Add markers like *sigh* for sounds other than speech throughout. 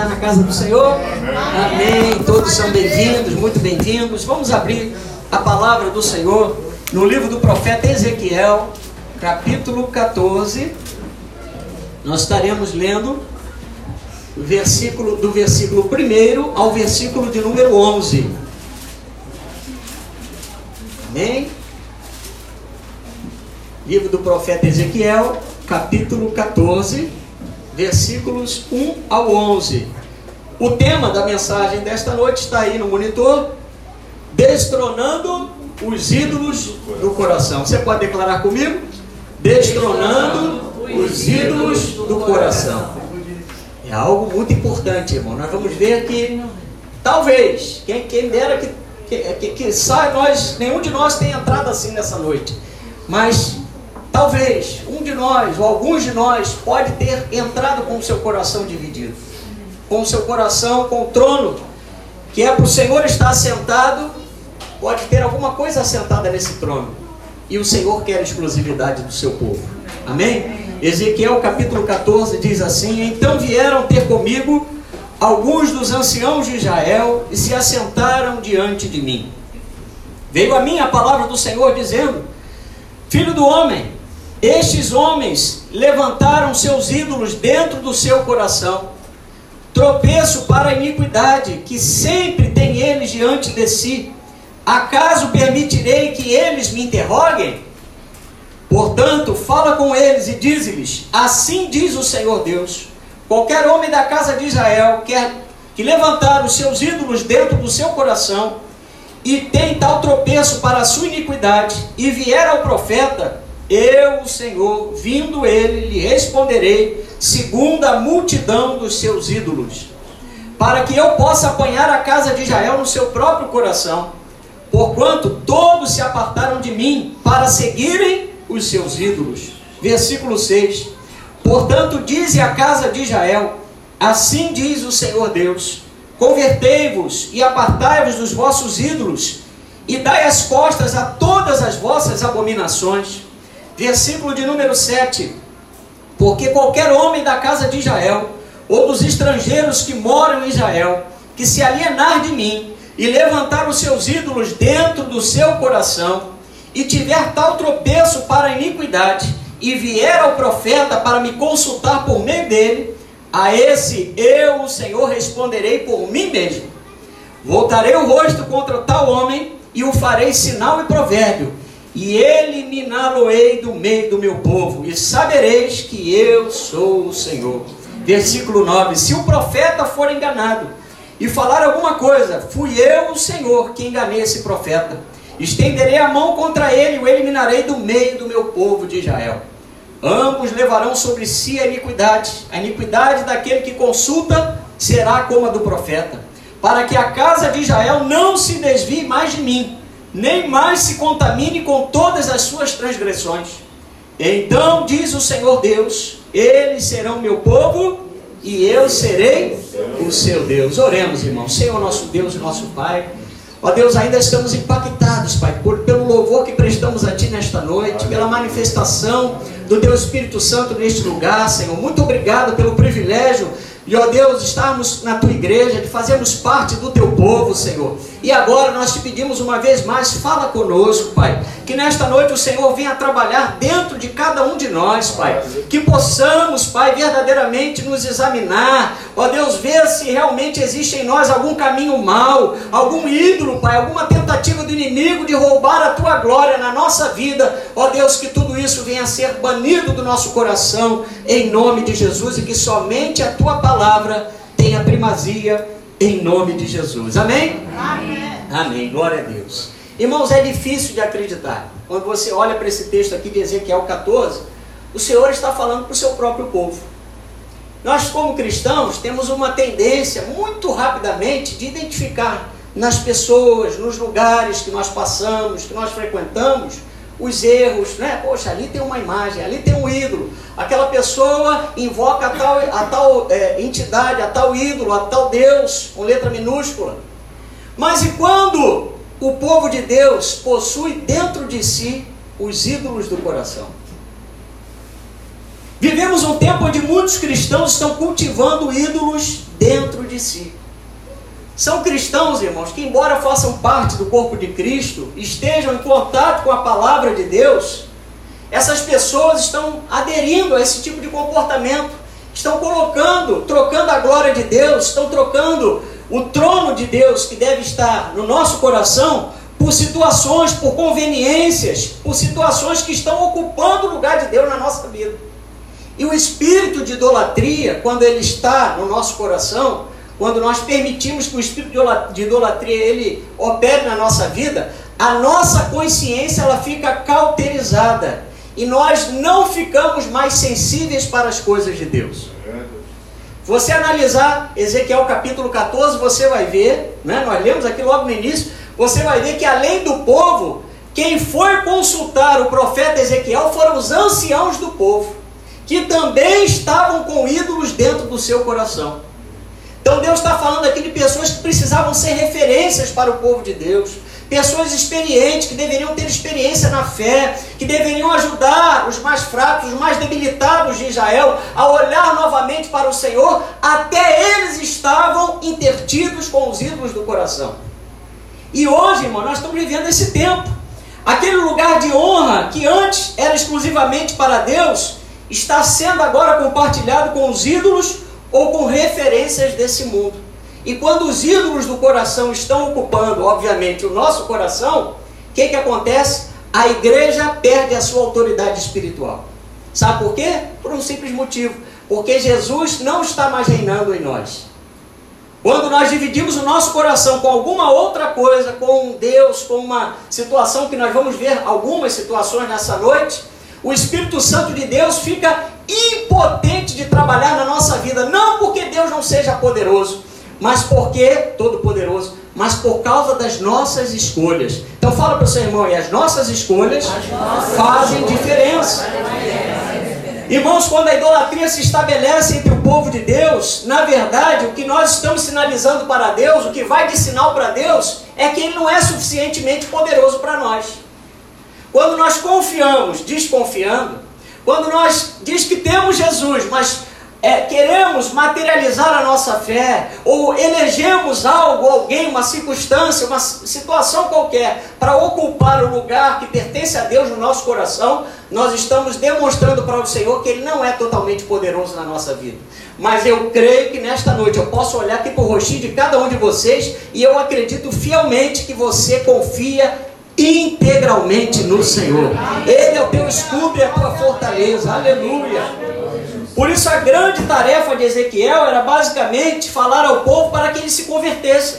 está na casa do Senhor? Amém. Todos são bem-vindos, muito bem-vindos. Vamos abrir a palavra do Senhor no livro do profeta Ezequiel, capítulo 14. Nós estaremos lendo versículo do versículo 1 ao versículo de número 11. Amém? Livro do profeta Ezequiel, capítulo 14 versículos 1 ao 11. O tema da mensagem desta noite está aí no monitor: Destronando os ídolos do coração. Você pode declarar comigo? Destronando os ídolos do coração. É algo muito importante, irmão. Nós vamos ver que talvez, quem, quem dera que, que, que, que sai, nós, nenhum de nós tenha entrado assim nessa noite. Mas Talvez um de nós, ou alguns de nós, pode ter entrado com o seu coração dividido. Com o seu coração, com o trono, que é para o Senhor estar sentado, pode ter alguma coisa assentada nesse trono. E o Senhor quer exclusividade do seu povo. Amém? Ezequiel capítulo 14 diz assim: Então vieram ter comigo alguns dos anciãos de Israel e se assentaram diante de mim. Veio a mim a palavra do Senhor dizendo: Filho do homem, estes homens levantaram seus ídolos dentro do seu coração, tropeço para a iniquidade, que sempre tem eles diante de si. Acaso permitirei que eles me interroguem? Portanto, fala com eles e diz-lhes: Assim diz o Senhor Deus: qualquer homem da casa de Israel quer que levantar os seus ídolos dentro do seu coração e tem tal tropeço para a sua iniquidade, e vier ao profeta, eu, o Senhor, vindo ele, lhe responderei, segundo a multidão dos seus ídolos, para que eu possa apanhar a casa de Israel no seu próprio coração, porquanto todos se apartaram de mim para seguirem os seus ídolos. Versículo 6: Portanto, dize a casa de Israel: Assim diz o Senhor Deus: Convertei-vos e apartai-vos dos vossos ídolos, e dai as costas a todas as vossas abominações versículo de número 7. Porque qualquer homem da casa de Israel, ou dos estrangeiros que moram em Israel, que se alienar de mim e levantar os seus ídolos dentro do seu coração, e tiver tal tropeço para a iniquidade, e vier ao profeta para me consultar por meio dele, a esse eu, o Senhor, responderei por mim mesmo. Voltarei o rosto contra tal homem e o farei sinal e provérbio, e eliminá-lo-ei do meio do meu povo, e sabereis que eu sou o Senhor. Versículo 9: Se o profeta for enganado e falar alguma coisa, fui eu, o Senhor, que enganei esse profeta. Estenderei a mão contra ele e o eliminarei do meio do meu povo de Israel. Ambos levarão sobre si a iniquidade. A iniquidade daquele que consulta será como a do profeta, para que a casa de Israel não se desvie mais de mim nem mais se contamine com todas as suas transgressões. Então diz o Senhor Deus: Eles serão meu povo e eu serei o seu Deus. Oremos, irmãos. Senhor, nosso Deus e nosso Pai. Ó Deus, ainda estamos impactados, Pai, por, pelo louvor que prestamos a Ti nesta noite, pela manifestação do Teu Espírito Santo neste lugar, Senhor. Muito obrigado pelo privilégio e ó Deus, estarmos na tua igreja, de fazermos parte do teu povo, Senhor. E agora nós te pedimos uma vez mais, fala conosco, Pai. Que nesta noite o Senhor venha trabalhar dentro de cada um de nós, Pai. Que possamos, Pai, verdadeiramente nos examinar. Ó Deus, ver se realmente existe em nós algum caminho mau, algum ídolo, Pai, alguma tentativa do inimigo de roubar a tua glória na nossa vida. Ó Deus, que tudo isso venha a ser banido do nosso coração, em nome de Jesus, e que somente a tua palavra tenha primazia em nome de Jesus. Amém? Amém. Amém. Glória a Deus. Irmãos, é difícil de acreditar. Quando você olha para esse texto aqui de Ezequiel 14, o Senhor está falando para o seu próprio povo. Nós, como cristãos, temos uma tendência muito rapidamente de identificar nas pessoas, nos lugares que nós passamos, que nós frequentamos, os erros, né? Poxa, ali tem uma imagem, ali tem um ídolo. Aquela pessoa invoca a tal, a tal é, entidade, a tal ídolo, a tal Deus, com letra minúscula. Mas e quando o povo de Deus possui dentro de si os ídolos do coração? Vivemos um tempo onde muitos cristãos estão cultivando ídolos dentro si. São cristãos, irmãos, que, embora façam parte do corpo de Cristo, estejam em contato com a palavra de Deus, essas pessoas estão aderindo a esse tipo de comportamento, estão colocando, trocando a glória de Deus, estão trocando o trono de Deus que deve estar no nosso coração por situações, por conveniências, por situações que estão ocupando o lugar de Deus na nossa vida. E o espírito de idolatria, quando ele está no nosso coração, quando nós permitimos que o espírito de idolatria ele opere na nossa vida, a nossa consciência ela fica cauterizada e nós não ficamos mais sensíveis para as coisas de Deus. Você analisar Ezequiel capítulo 14, você vai ver, né, nós lemos aqui logo no início, você vai ver que além do povo, quem foi consultar o profeta Ezequiel foram os anciãos do povo, que também estavam com ídolos dentro do seu coração. Então Deus está falando aqui de pessoas que precisavam ser referências para o povo de Deus. Pessoas experientes, que deveriam ter experiência na fé, que deveriam ajudar os mais fracos, os mais debilitados de Israel a olhar novamente para o Senhor, até eles estavam intertidos com os ídolos do coração. E hoje, irmão, nós estamos vivendo esse tempo. Aquele lugar de honra que antes era exclusivamente para Deus, está sendo agora compartilhado com os ídolos ou com referências desse mundo. E quando os ídolos do coração estão ocupando, obviamente, o nosso coração, o que, que acontece? A igreja perde a sua autoridade espiritual. Sabe por quê? Por um simples motivo. Porque Jesus não está mais reinando em nós. Quando nós dividimos o nosso coração com alguma outra coisa, com Deus, com uma situação que nós vamos ver algumas situações nessa noite, o Espírito Santo de Deus fica impotente de trabalhar na nossa vida, não porque Deus não seja poderoso, mas porque todo poderoso, mas por causa das nossas escolhas. Então fala para o seu irmão, e as nossas escolhas fazem diferença. Irmãos, quando a idolatria se estabelece entre o povo de Deus, na verdade, o que nós estamos sinalizando para Deus, o que vai de sinal para Deus, é que Ele não é suficientemente poderoso para nós. Quando nós confiamos, desconfiando, quando nós diz que temos Jesus, mas é, queremos materializar a nossa fé, ou elegemos algo, alguém, uma circunstância, uma situação qualquer, para ocupar o lugar que pertence a Deus no nosso coração, nós estamos demonstrando para o Senhor que Ele não é totalmente poderoso na nossa vida. Mas eu creio que nesta noite eu posso olhar aqui para o rostinho de cada um de vocês e eu acredito fielmente que você confia integralmente no Senhor. Ele é o teu escudo e a tua fortaleza. Aleluia. Por isso a grande tarefa de Ezequiel era basicamente falar ao povo para que ele se convertesse.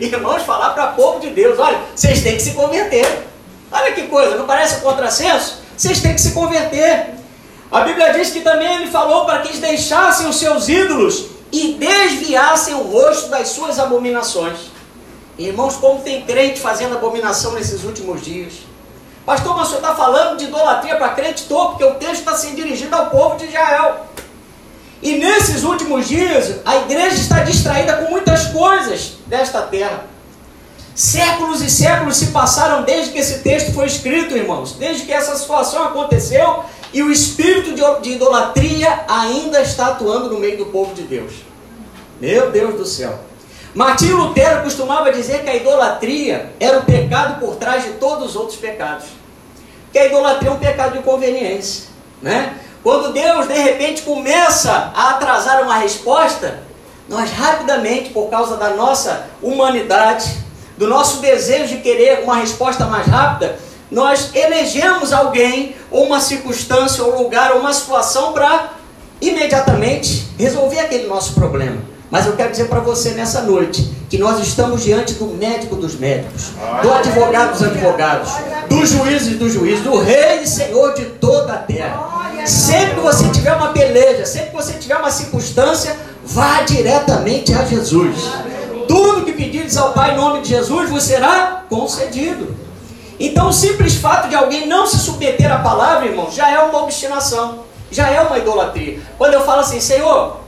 Irmãos, falar para o povo de Deus, olha, vocês têm que se converter. Olha que coisa, não parece um contrassenso? Vocês têm que se converter. A Bíblia diz que também ele falou para que eles deixassem os seus ídolos e desviassem o rosto das suas abominações. Irmãos, como tem crente fazendo abominação nesses últimos dias. Pastor, mas o senhor está falando de idolatria para crente todo, porque o texto está se dirigindo ao povo de Israel. E nesses últimos dias, a igreja está distraída com muitas coisas desta terra. Séculos e séculos se passaram desde que esse texto foi escrito, irmãos, desde que essa situação aconteceu e o espírito de idolatria ainda está atuando no meio do povo de Deus. Meu Deus do céu. Martinho Lutero costumava dizer que a idolatria era o pecado por trás de todos os outros pecados. Que a idolatria é um pecado de conveniência. Né? Quando Deus de repente começa a atrasar uma resposta, nós rapidamente, por causa da nossa humanidade, do nosso desejo de querer uma resposta mais rápida, nós elegemos alguém, ou uma circunstância, ou lugar, ou uma situação para imediatamente resolver aquele nosso problema. Mas eu quero dizer para você nessa noite que nós estamos diante do médico dos médicos, do advogado dos advogados, do juiz dos juízes, do rei e senhor de toda a terra. Sempre que você tiver uma peleja, sempre que você tiver uma circunstância, vá diretamente a Jesus. Tudo que pedires ao Pai em nome de Jesus vos será concedido. Então, o simples fato de alguém não se submeter à palavra, irmão, já é uma obstinação, já é uma idolatria. Quando eu falo assim, Senhor,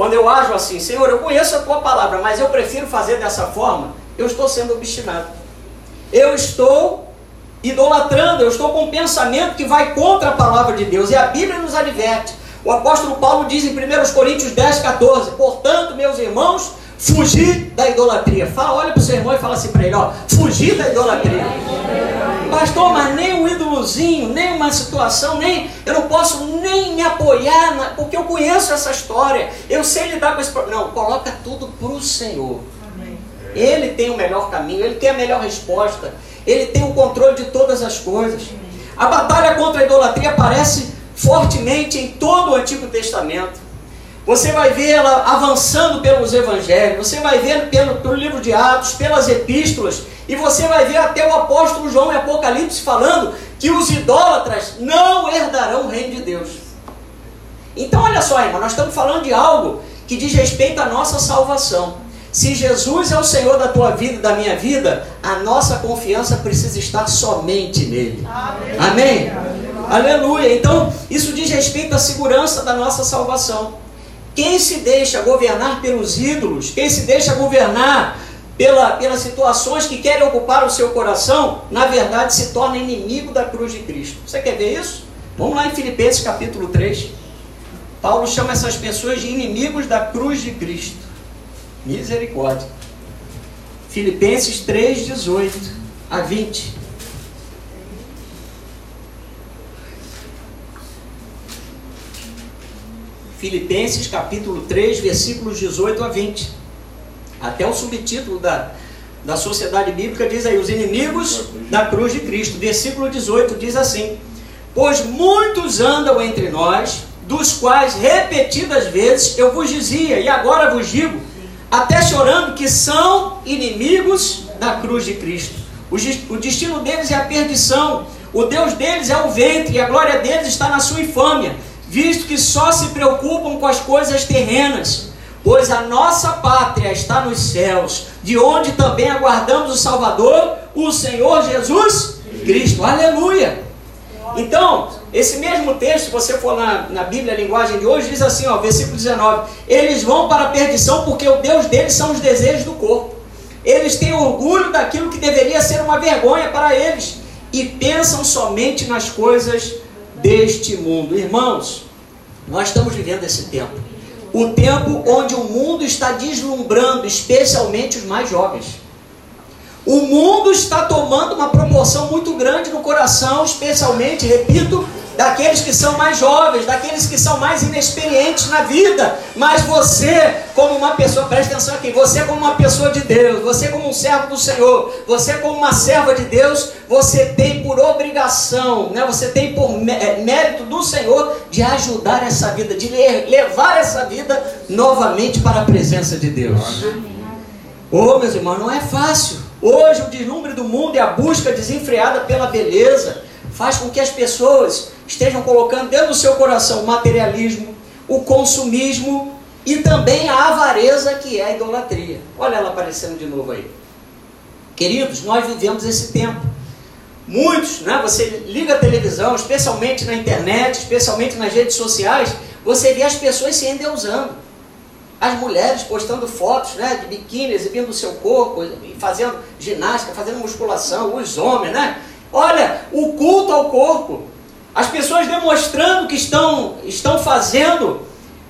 quando eu ajo assim, Senhor, eu conheço a tua palavra, mas eu prefiro fazer dessa forma, eu estou sendo obstinado. Eu estou idolatrando, eu estou com um pensamento que vai contra a palavra de Deus. E a Bíblia nos adverte. O apóstolo Paulo diz em 1 Coríntios 10, 14: Portanto, meus irmãos, Fugir da idolatria. Fala, olha para o seu irmão e fala assim para ele: ó, fugir da idolatria. Pastor, mas nem um ídolozinho, nem uma situação, nem eu não posso nem me apoiar, na, porque eu conheço essa história, eu sei lidar com esse problema. Não, coloca tudo para o Senhor. Ele tem o melhor caminho, ele tem a melhor resposta, ele tem o controle de todas as coisas. A batalha contra a idolatria aparece fortemente em todo o Antigo Testamento. Você vai ver ela avançando pelos evangelhos, você vai ver pelo, pelo livro de Atos, pelas epístolas, e você vai ver até o apóstolo João em Apocalipse falando que os idólatras não herdarão o reino de Deus. Então, olha só, irmão, nós estamos falando de algo que diz respeito à nossa salvação. Se Jesus é o Senhor da tua vida e da minha vida, a nossa confiança precisa estar somente nele. Amém? Amém? Amém. Aleluia. Então, isso diz respeito à segurança da nossa salvação. Quem se deixa governar pelos ídolos, quem se deixa governar pela, pelas situações que querem ocupar o seu coração, na verdade se torna inimigo da cruz de Cristo. Você quer ver isso? Vamos lá em Filipenses capítulo 3. Paulo chama essas pessoas de inimigos da cruz de Cristo. Misericórdia. Filipenses 3, 18 a 20. Filipenses capítulo 3, versículos 18 a 20. Até o subtítulo da, da Sociedade Bíblica diz aí: Os inimigos da cruz de Cristo. Versículo 18 diz assim: Pois muitos andam entre nós, dos quais repetidas vezes eu vos dizia, e agora vos digo, até chorando, que são inimigos da cruz de Cristo. O, o destino deles é a perdição, o Deus deles é o ventre, e a glória deles está na sua infâmia visto que só se preocupam com as coisas terrenas, pois a nossa pátria está nos céus, de onde também aguardamos o Salvador, o Senhor Jesus Cristo. Aleluia! Então, esse mesmo texto, se você for na, na Bíblia, a linguagem de hoje, diz assim, ó, versículo 19: Eles vão para a perdição porque o Deus deles são os desejos do corpo. Eles têm orgulho daquilo que deveria ser uma vergonha para eles e pensam somente nas coisas deste mundo. Irmãos, nós estamos vivendo esse tempo. O tempo onde o mundo está deslumbrando, especialmente os mais jovens. O mundo está tomando uma proporção muito grande no coração, especialmente, repito, daqueles que são mais jovens, daqueles que são mais inexperientes na vida. Mas você, como uma pessoa, preste atenção aqui, você como uma pessoa de Deus, você como um servo do Senhor, você como uma serva de Deus, você tem por obrigação, né? você tem por é, mérito do Senhor de ajudar essa vida, de levar essa vida novamente para a presença de Deus. Ô oh, meus irmãos, não é fácil. Hoje o deslumbre do mundo e a busca desenfreada pela beleza faz com que as pessoas estejam colocando dentro do seu coração o materialismo, o consumismo e também a avareza que é a idolatria. Olha ela aparecendo de novo aí. Queridos, nós vivemos esse tempo. Muitos, né, você liga a televisão, especialmente na internet, especialmente nas redes sociais, você vê as pessoas se endeusando. As mulheres postando fotos né, de biquíni, exibindo o seu corpo, fazendo ginástica, fazendo musculação, os homens, né? Olha, o culto ao corpo. As pessoas demonstrando que estão, estão fazendo,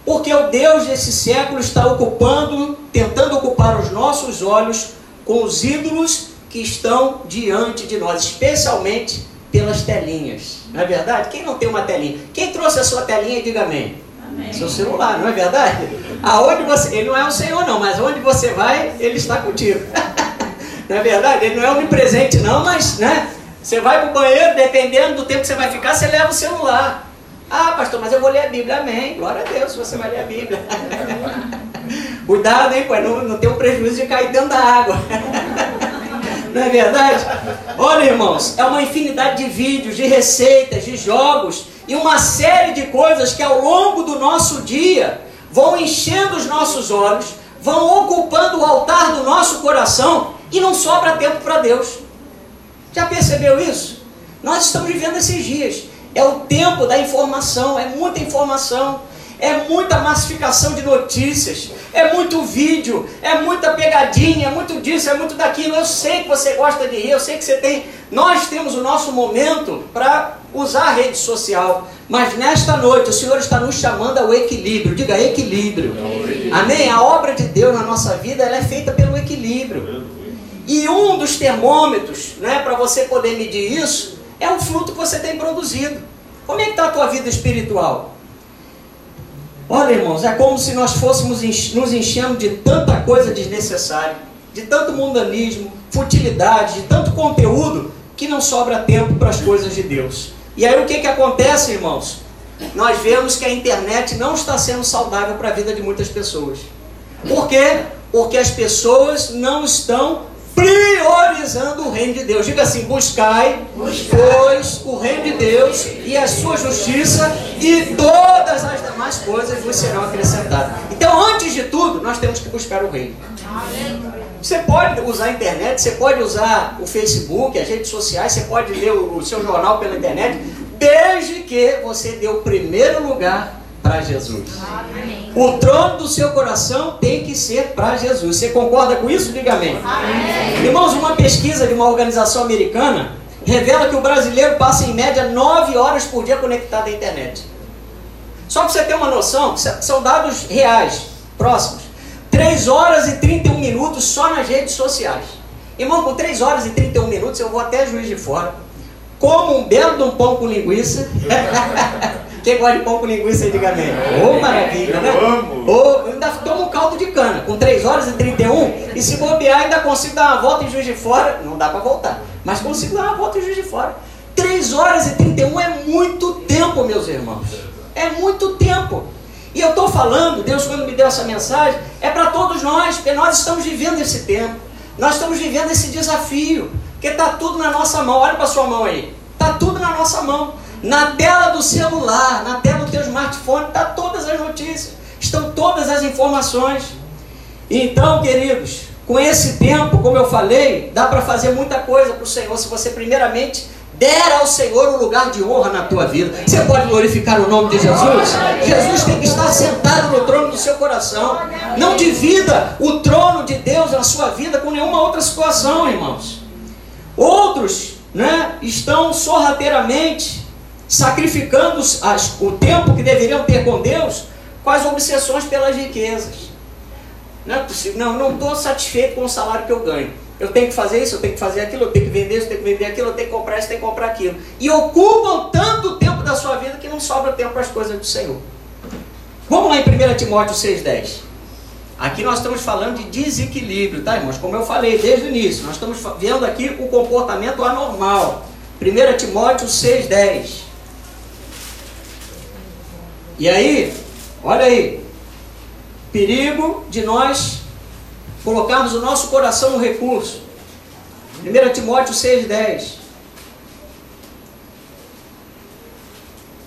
porque o Deus desse século está ocupando, tentando ocupar os nossos olhos com os ídolos que estão diante de nós, especialmente pelas telinhas. Não é verdade? Quem não tem uma telinha? Quem trouxe a sua telinha, diga amém. amém. Seu celular, não é verdade? Aonde você, ele não é o Senhor não, mas onde você vai, ele está contigo. *laughs* não é verdade? Ele não é onipresente não, mas, né? Você vai para o banheiro, dependendo do tempo que você vai ficar, você leva o celular. Ah, pastor, mas eu vou ler a Bíblia. Amém. Glória a Deus, você vai ler a Bíblia. *laughs* Cuidado, hein, pai, não, não tem um prejuízo de cair dentro da água. *laughs* não é verdade? Olha, irmãos, é uma infinidade de vídeos, de receitas, de jogos e uma série de coisas que ao longo do nosso dia vão enchendo os nossos olhos, vão ocupando o altar do nosso coração e não sobra tempo para Deus. Já percebeu isso? Nós estamos vivendo esses dias. É o tempo da informação, é muita informação, é muita massificação de notícias, é muito vídeo, é muita pegadinha, é muito disso, é muito daquilo. Eu sei que você gosta de rir, eu sei que você tem. Nós temos o nosso momento para usar a rede social, mas nesta noite o Senhor está nos chamando ao equilíbrio. Diga equilíbrio. Amém? A obra de Deus na nossa vida ela é feita pelo equilíbrio. E um dos termômetros, né, para você poder medir isso, é o fruto que você tem produzido. Como é que está a tua vida espiritual? Olha, irmãos, é como se nós fôssemos nos enchendo de tanta coisa desnecessária, de tanto mundanismo, futilidade, de tanto conteúdo, que não sobra tempo para as coisas de Deus. E aí o que, que acontece, irmãos? Nós vemos que a internet não está sendo saudável para a vida de muitas pessoas. Por quê? Porque as pessoas não estão priorizando o reino de Deus. Diga assim: buscai, pois, o reino de Deus e a sua justiça, e todas as demais coisas vos serão acrescentadas. Então, antes de tudo, nós temos que buscar o reino. Você pode usar a internet, você pode usar o Facebook, as redes sociais, você pode ler o seu jornal pela internet, desde que você dê o primeiro lugar para Jesus. Amém. O trono do seu coração tem que ser para Jesus. Você concorda com isso? Diga amém. amém. Irmãos, uma pesquisa de uma organização americana revela que o brasileiro passa em média 9 horas por dia conectado à internet. Só para você ter uma noção, são dados reais, próximos. 3 horas e 31 minutos só nas redes sociais. Irmão, com 3 horas e 31 minutos eu vou até Juiz de Fora, como um belo de um pão com linguiça. *laughs* Quem gosta de pão com linguiça, diga amém. Ô, oh, maravilha, né? Ou oh, ainda toma um caldo de cana, com 3 horas e 31, e se bobear, ainda consigo dar uma volta em Juiz de Fora. Não dá para voltar, mas consigo dar uma volta em Juiz de Fora. 3 horas e 31 é muito tempo, meus irmãos. É muito tempo. E eu estou falando, Deus quando me deu essa mensagem, é para todos nós, porque nós estamos vivendo esse tempo. Nós estamos vivendo esse desafio, porque está tudo na nossa mão. Olha para sua mão aí. Está tudo na nossa mão. Na tela do celular, na tela do teu smartphone, está todas as notícias, estão todas as informações. Então, queridos, com esse tempo, como eu falei, dá para fazer muita coisa para o Senhor, se você primeiramente der ao Senhor um lugar de honra na tua vida. Você pode glorificar o nome de Jesus? Jesus tem que estar sentado no trono do seu coração. Não divida o trono de Deus na sua vida com nenhuma outra situação, irmãos. Outros né, estão sorrateiramente sacrificando as, o tempo que deveriam ter com Deus com as obsessões pelas riquezas. Não é possível. Não, não estou satisfeito com o salário que eu ganho. Eu tenho que fazer isso, eu tenho que fazer aquilo, eu tenho que vender isso, eu tenho que vender aquilo, eu tenho que comprar isso, eu tenho que comprar aquilo. E ocupam tanto tempo da sua vida que não sobra tempo para as coisas do Senhor. Vamos lá em 1 Timóteo 6,10. Aqui nós estamos falando de desequilíbrio, tá, irmãos? Como eu falei desde o início, nós estamos vendo aqui o comportamento anormal. 1 Timóteo 6,10. E aí, olha aí, perigo de nós colocarmos o nosso coração no recurso. 1 Timóteo 6,10.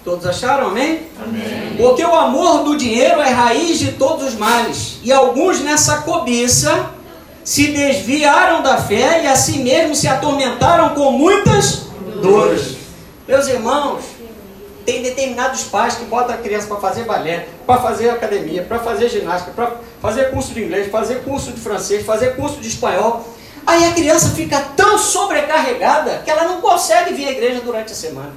Todos acharam, amém? amém? Porque o amor do dinheiro é raiz de todos os males. E alguns nessa cobiça se desviaram da fé e assim mesmo se atormentaram com muitas dores. Meus irmãos, tem determinados pais que botam a criança para fazer balé, para fazer academia, para fazer ginástica, para fazer curso de inglês, fazer curso de francês, fazer curso de espanhol. Aí a criança fica tão sobrecarregada que ela não consegue vir à igreja durante a semana.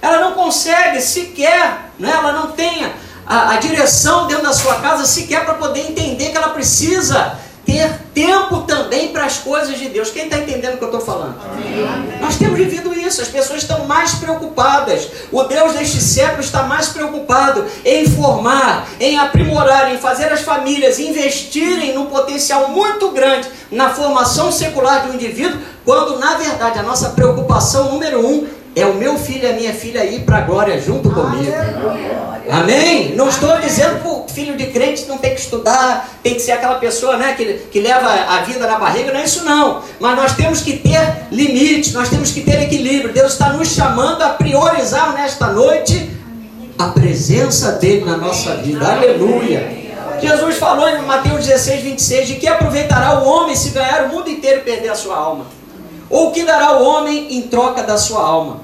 Ela não consegue sequer, né, ela não tem a, a direção dentro da sua casa sequer para poder entender que ela precisa ter tempo também para as coisas de Deus. Quem está entendendo o que eu estou falando? Amém. Nós temos vivido isso, as pessoas estão mais preocupadas. O Deus deste século está mais preocupado em formar, em aprimorar, em fazer as famílias investirem num potencial muito grande na formação secular de um indivíduo, quando na verdade a nossa preocupação número um é o meu filho e a minha filha ir para a glória junto comigo. Amém? Não estou dizendo que o filho de crente não tem que estudar, tem que ser aquela pessoa né, que, que leva a vida na barriga, não é isso não. Mas nós temos que ter limites, nós temos que ter equilíbrio. Deus está nos chamando a priorizar nesta noite a presença dele na nossa vida. Aleluia. Jesus falou em Mateus 16, 26, de que aproveitará o homem se ganhar o mundo inteiro e perder a sua alma. Ou o que dará o homem em troca da sua alma?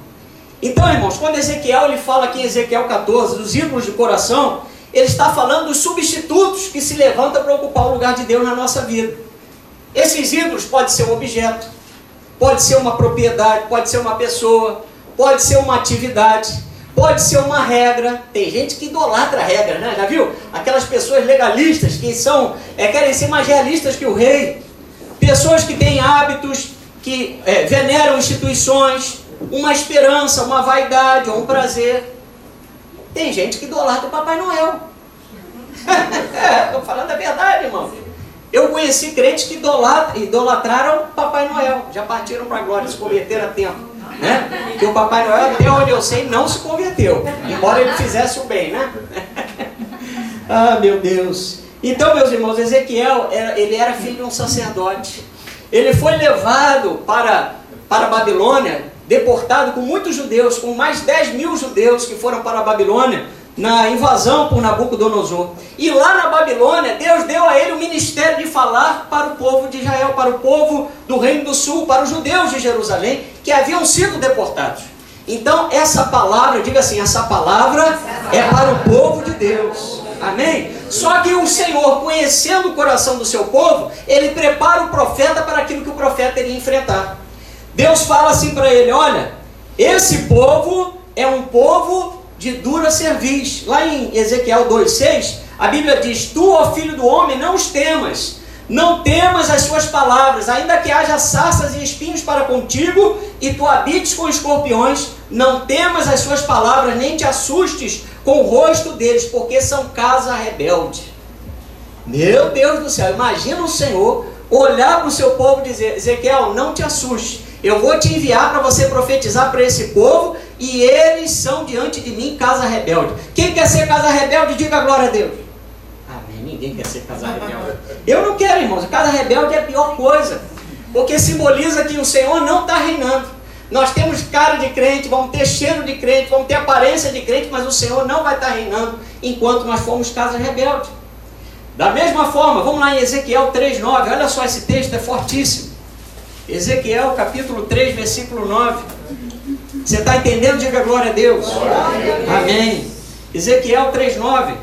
Então, irmãos, quando Ezequiel ele fala aqui em Ezequiel 14, dos ídolos de coração, ele está falando dos substitutos que se levantam para ocupar o lugar de Deus na nossa vida. Esses ídolos pode ser um objeto, pode ser uma propriedade, pode ser uma pessoa, pode ser uma atividade, pode ser uma regra. Tem gente que idolatra a regra, né? Já viu? Aquelas pessoas legalistas que são, é, querem ser mais realistas que o rei. Pessoas que têm hábitos, que é, veneram instituições, uma esperança, uma vaidade ou um prazer. Tem gente que idolatra o Papai Noel. *laughs* Estou falando a verdade, irmão. Eu conheci crentes que idolatraram Papai Noel. Já partiram para a glória, se converteram a tempo. Né? Que o Papai Noel, até onde eu sei, não se converteu. Embora ele fizesse o bem, né? *laughs* ah, meu Deus. Então, meus irmãos, Ezequiel, ele era filho de um sacerdote. Ele foi levado para, para a Babilônia, deportado com muitos judeus, com mais 10 mil judeus que foram para a Babilônia, na invasão por Nabucodonosor. E lá na Babilônia, Deus deu a ele o ministério de falar para o povo de Israel, para o povo do Reino do Sul, para os judeus de Jerusalém, que haviam sido deportados. Então, essa palavra, diga assim, essa palavra é para o povo de Deus. Amém? Só que o Senhor, conhecendo o coração do seu povo, ele prepara o profeta para aquilo que o profeta iria enfrentar. Deus fala assim para ele: Olha, esse povo é um povo de dura cerviz. Lá em Ezequiel 2,6, a Bíblia diz: Tu, ó filho do homem, não os temas. Não temas as suas palavras, ainda que haja sarças e espinhos para contigo, e tu habites com escorpiões, não temas as suas palavras, nem te assustes com o rosto deles, porque são casa rebelde. Meu Deus do céu, imagina o Senhor olhar para o seu povo e dizer: Ezequiel, não te assuste, eu vou te enviar para você profetizar para esse povo e eles são diante de mim casa rebelde. Quem quer ser casa rebelde, diga glória a Deus. Ninguém quer ser casa rebelde. Eu não quero, irmãos. Casa rebelde é a pior coisa. Porque simboliza que o Senhor não está reinando. Nós temos cara de crente, vamos ter cheiro de crente, vamos ter aparência de crente, mas o Senhor não vai estar tá reinando enquanto nós formos casa rebelde. Da mesma forma, vamos lá em Ezequiel 3,9. Olha só, esse texto é fortíssimo. Ezequiel capítulo 3, versículo 9. Você está entendendo? Diga glória a Deus. Amém. Ezequiel 3,9.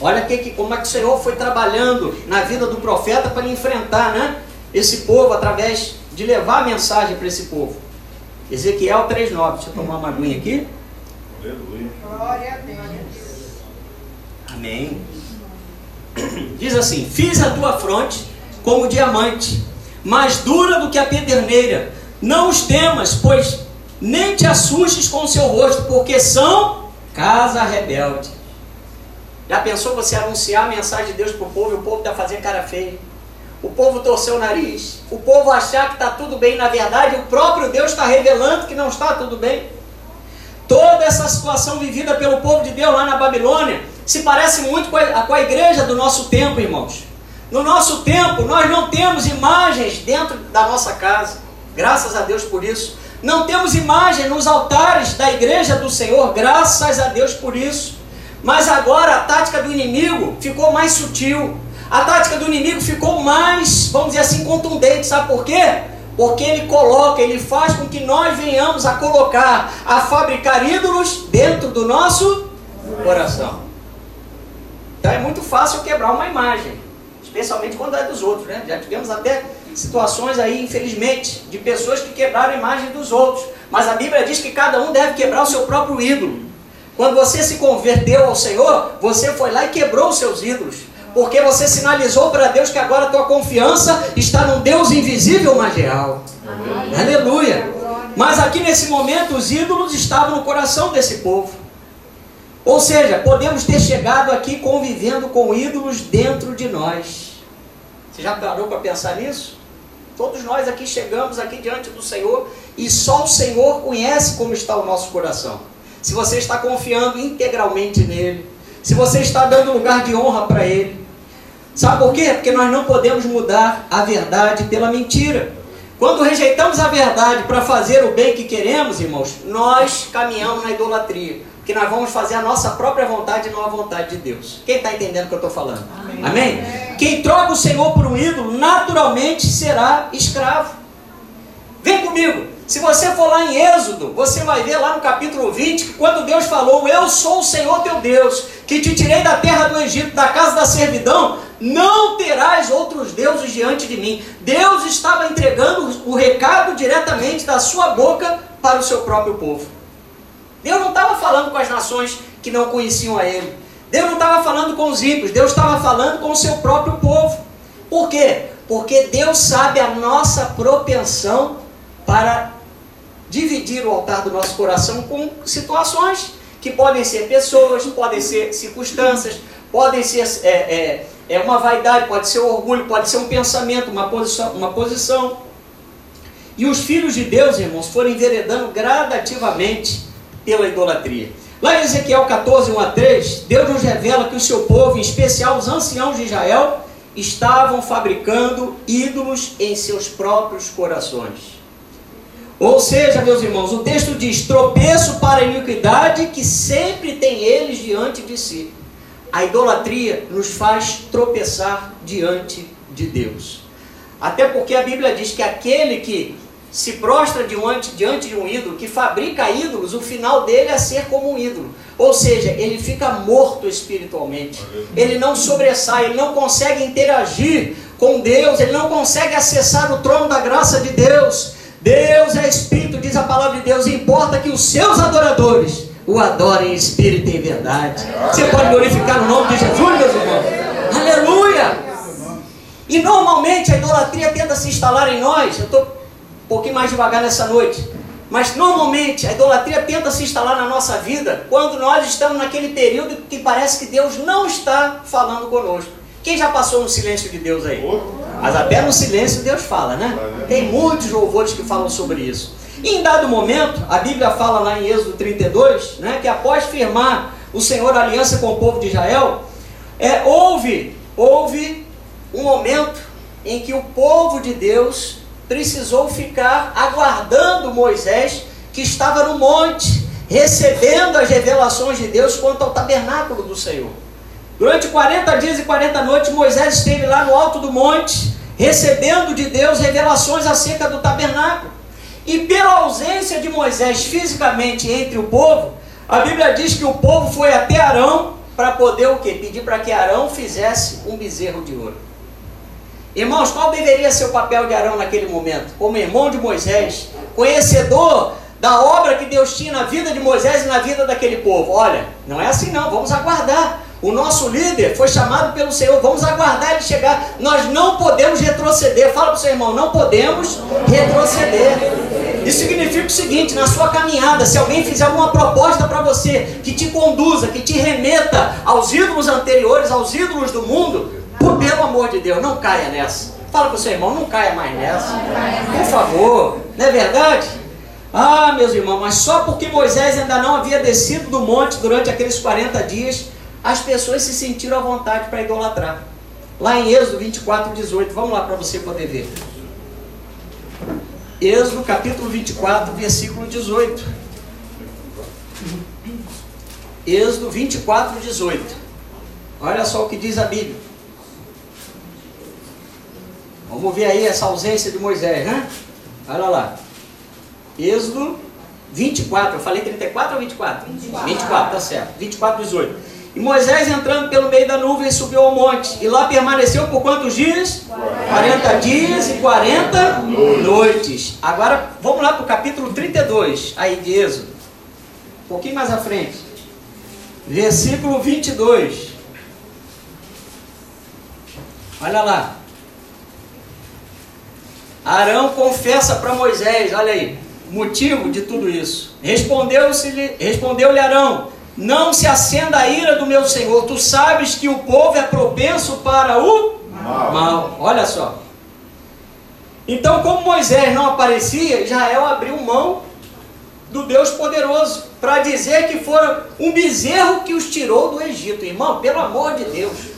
Olha que, como é que o Senhor foi trabalhando na vida do profeta para enfrentar né, esse povo através de levar a mensagem para esse povo. Ezequiel 3,9. Deixa eu tomar uma aguinha aqui. Aleluia. Glória a Deus. Amém. Diz assim: Fiz a tua fronte como diamante mais dura do que a pederneira. Não os temas, pois nem te assustes com o seu rosto, porque são casa rebelde. Já pensou você anunciar a mensagem de Deus para o povo e o povo está fazendo cara feia? O povo torceu o nariz, o povo achar que está tudo bem, na verdade o próprio Deus está revelando que não está tudo bem. Toda essa situação vivida pelo povo de Deus lá na Babilônia se parece muito com a, com a igreja do nosso tempo, irmãos. No nosso tempo, nós não temos imagens dentro da nossa casa. Graças a Deus por isso. Não temos imagem nos altares da igreja do Senhor. Graças a Deus por isso. Mas agora a tática do inimigo ficou mais sutil. A tática do inimigo ficou mais, vamos dizer assim, contundente. Sabe por quê? Porque ele coloca, ele faz com que nós venhamos a colocar, a fabricar ídolos dentro do nosso coração. Então é muito fácil quebrar uma imagem especialmente quando é dos outros, né? Já tivemos até situações aí, infelizmente, de pessoas que quebraram a imagem dos outros. Mas a Bíblia diz que cada um deve quebrar o seu próprio ídolo. Quando você se converteu ao Senhor, você foi lá e quebrou os seus ídolos. Porque você sinalizou para Deus que agora a tua confiança está num Deus invisível, mas real. Amém. Aleluia. Mas aqui nesse momento os ídolos estavam no coração desse povo. Ou seja, podemos ter chegado aqui convivendo com ídolos dentro de nós. Você já parou para pensar nisso? Todos nós aqui chegamos aqui diante do Senhor e só o Senhor conhece como está o nosso coração. Se você está confiando integralmente nele, se você está dando lugar de honra para ele. Sabe por quê? Porque nós não podemos mudar a verdade pela mentira. Quando rejeitamos a verdade para fazer o bem que queremos, irmãos, nós caminhamos na idolatria que nós vamos fazer a nossa própria vontade e não a vontade de Deus. Quem está entendendo o que eu estou falando? Amém. Amém? Quem troca o Senhor por um ídolo, naturalmente será escravo. Vem comigo. Se você for lá em Êxodo, você vai ver lá no capítulo 20 que quando Deus falou: Eu sou o Senhor teu Deus, que te tirei da terra do Egito, da casa da servidão, não terás outros deuses diante de mim. Deus estava entregando o recado diretamente da sua boca para o seu próprio povo. Deus não estava falando com as nações que não conheciam a Ele. Deus não estava falando com os ímpios, Deus estava falando com o seu próprio povo. Por quê? Porque Deus sabe a nossa propensão para dividir o altar do nosso coração com situações que podem ser pessoas, podem ser circunstâncias, podem ser é, é, é uma vaidade, pode ser um orgulho, pode ser um pensamento, uma posição, uma posição. E os filhos de Deus, irmãos, foram enveredando gradativamente pela idolatria. Lá em Ezequiel 14, 1 a 3, Deus nos revela que o seu povo, em especial os anciãos de Israel, estavam fabricando ídolos em seus próprios corações. Ou seja, meus irmãos, o texto diz: tropeço para a iniquidade que sempre tem eles diante de si. A idolatria nos faz tropeçar diante de Deus. Até porque a Bíblia diz que aquele que se prostra diante, diante de um ídolo, que fabrica ídolos, o final dele é ser como um ídolo. Ou seja, ele fica morto espiritualmente. Ele não sobressai, ele não consegue interagir com Deus, ele não consegue acessar o trono da graça de Deus. Deus é Espírito, diz a palavra de Deus, e importa que os seus adoradores o adorem em espírito e em verdade. Você pode glorificar o nome de Jesus, meus irmãos? Aleluia! E normalmente a idolatria tenta se instalar em nós. Eu estou um pouquinho mais devagar nessa noite. Mas normalmente a idolatria tenta se instalar na nossa vida quando nós estamos naquele período que parece que Deus não está falando conosco. Quem já passou no silêncio de Deus aí? Mas até no silêncio Deus fala, né? Tem muitos louvores que falam sobre isso. E em dado momento, a Bíblia fala lá em Êxodo 32, né, que após firmar o Senhor aliança com o povo de Israel, é, houve, houve um momento em que o povo de Deus precisou ficar aguardando Moisés, que estava no monte, recebendo as revelações de Deus quanto ao tabernáculo do Senhor. Durante 40 dias e 40 noites, Moisés esteve lá no alto do monte, recebendo de Deus revelações acerca do tabernáculo. E pela ausência de Moisés fisicamente entre o povo, a Bíblia diz que o povo foi até Arão para poder o quê? Pedir para que Arão fizesse um bezerro de ouro. Irmãos, qual deveria ser o papel de Arão naquele momento? Como irmão de Moisés, conhecedor da obra que Deus tinha na vida de Moisés e na vida daquele povo. Olha, não é assim não, vamos aguardar. O nosso líder foi chamado pelo Senhor, vamos aguardar ele chegar. Nós não podemos retroceder. Fala para o seu irmão, não podemos retroceder. Isso significa o seguinte: na sua caminhada, se alguém fizer alguma proposta para você que te conduza, que te remeta aos ídolos anteriores, aos ídolos do mundo, por pelo amor de Deus, não caia nessa. Fala para o seu irmão, não caia mais nessa. Por favor, não é verdade? Ah, meus irmãos, mas só porque Moisés ainda não havia descido do monte durante aqueles 40 dias, as pessoas se sentiram à vontade para idolatrar. Lá em Êxodo 24, 18, vamos lá para você poder ver. Êxodo capítulo 24, versículo 18. Êxodo 24, 18. Olha só o que diz a Bíblia. Vamos ver aí essa ausência de Moisés, né? Olha lá. Êxodo 24, eu falei 34 ou 24? 24, 24 tá certo. 24, 18. E Moisés entrando pelo meio da nuvem subiu ao monte. E lá permaneceu por quantos dias? 40 dias e 40 noites. Agora vamos lá para o capítulo 32, aí de Êxodo. Um pouquinho mais à frente. Versículo 22. Olha lá. Arão confessa para Moisés, olha aí, motivo de tudo isso. Respondeu-lhe respondeu Arão: não se acenda a ira do meu Senhor. Tu sabes que o povo é propenso para o mal. mal. Olha só. Então, como Moisés não aparecia, Israel abriu mão do Deus poderoso para dizer que foi um bezerro que os tirou do Egito. Irmão, pelo amor de Deus.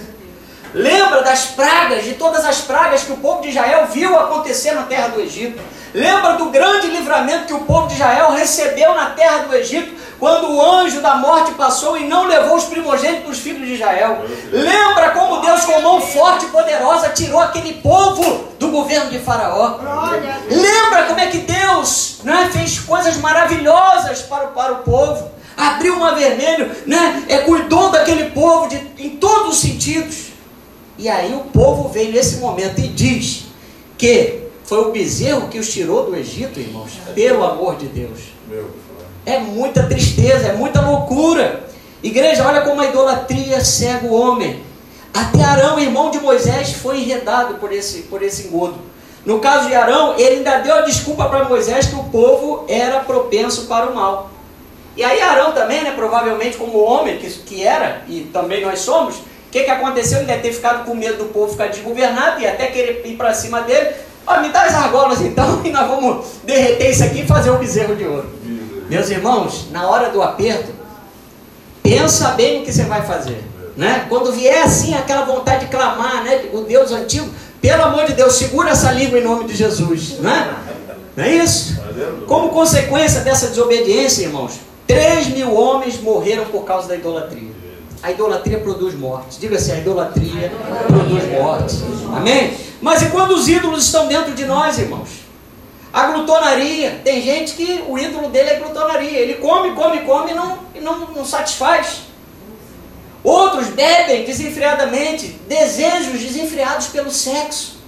Lembra das pragas, de todas as pragas que o povo de Israel viu acontecer na terra do Egito. Lembra do grande livramento que o povo de Israel recebeu na terra do Egito quando o anjo da morte passou e não levou os primogênitos dos filhos de Israel. Lembra como Deus, com mão forte e poderosa, tirou aquele povo do governo de Faraó. Lembra como é que Deus né, fez coisas maravilhosas para, para o povo. Abriu o mar vermelho, né, é, cuidou daquele povo de, em todos os sentidos. E aí o povo veio nesse momento e diz que foi o bezerro que os tirou do Egito, irmãos, pelo amor de Deus. É muita tristeza, é muita loucura. Igreja, olha como a idolatria cega o homem. Até Arão, irmão de Moisés, foi enredado por esse, por esse engodo. No caso de Arão, ele ainda deu a desculpa para Moisés que o povo era propenso para o mal. E aí Arão também, né, provavelmente como homem que, que era, e também nós somos, o que, que aconteceu? Ele deve ter ficado com medo do povo ficar desgovernado e até querer ir para cima dele. Ó, me dá as argolas *laughs* então e nós vamos derreter isso aqui e fazer um bezerro de ouro. Meus irmãos, na hora do aperto, pensa bem o que você vai fazer. Né? Quando vier assim aquela vontade de clamar, né? o Deus antigo, pelo amor de Deus, segura essa língua em nome de Jesus. Né? Não é isso? Como consequência dessa desobediência, irmãos, 3 mil homens morreram por causa da idolatria. A idolatria produz mortes. Diga assim, a idolatria produz mortes. Amém? Mas e quando os ídolos estão dentro de nós, irmãos? A glutonaria. Tem gente que o ídolo dele é glutonaria. Ele come, come, come e não, não, não satisfaz. Outros bebem desenfreadamente, desejos desenfreados pelo sexo.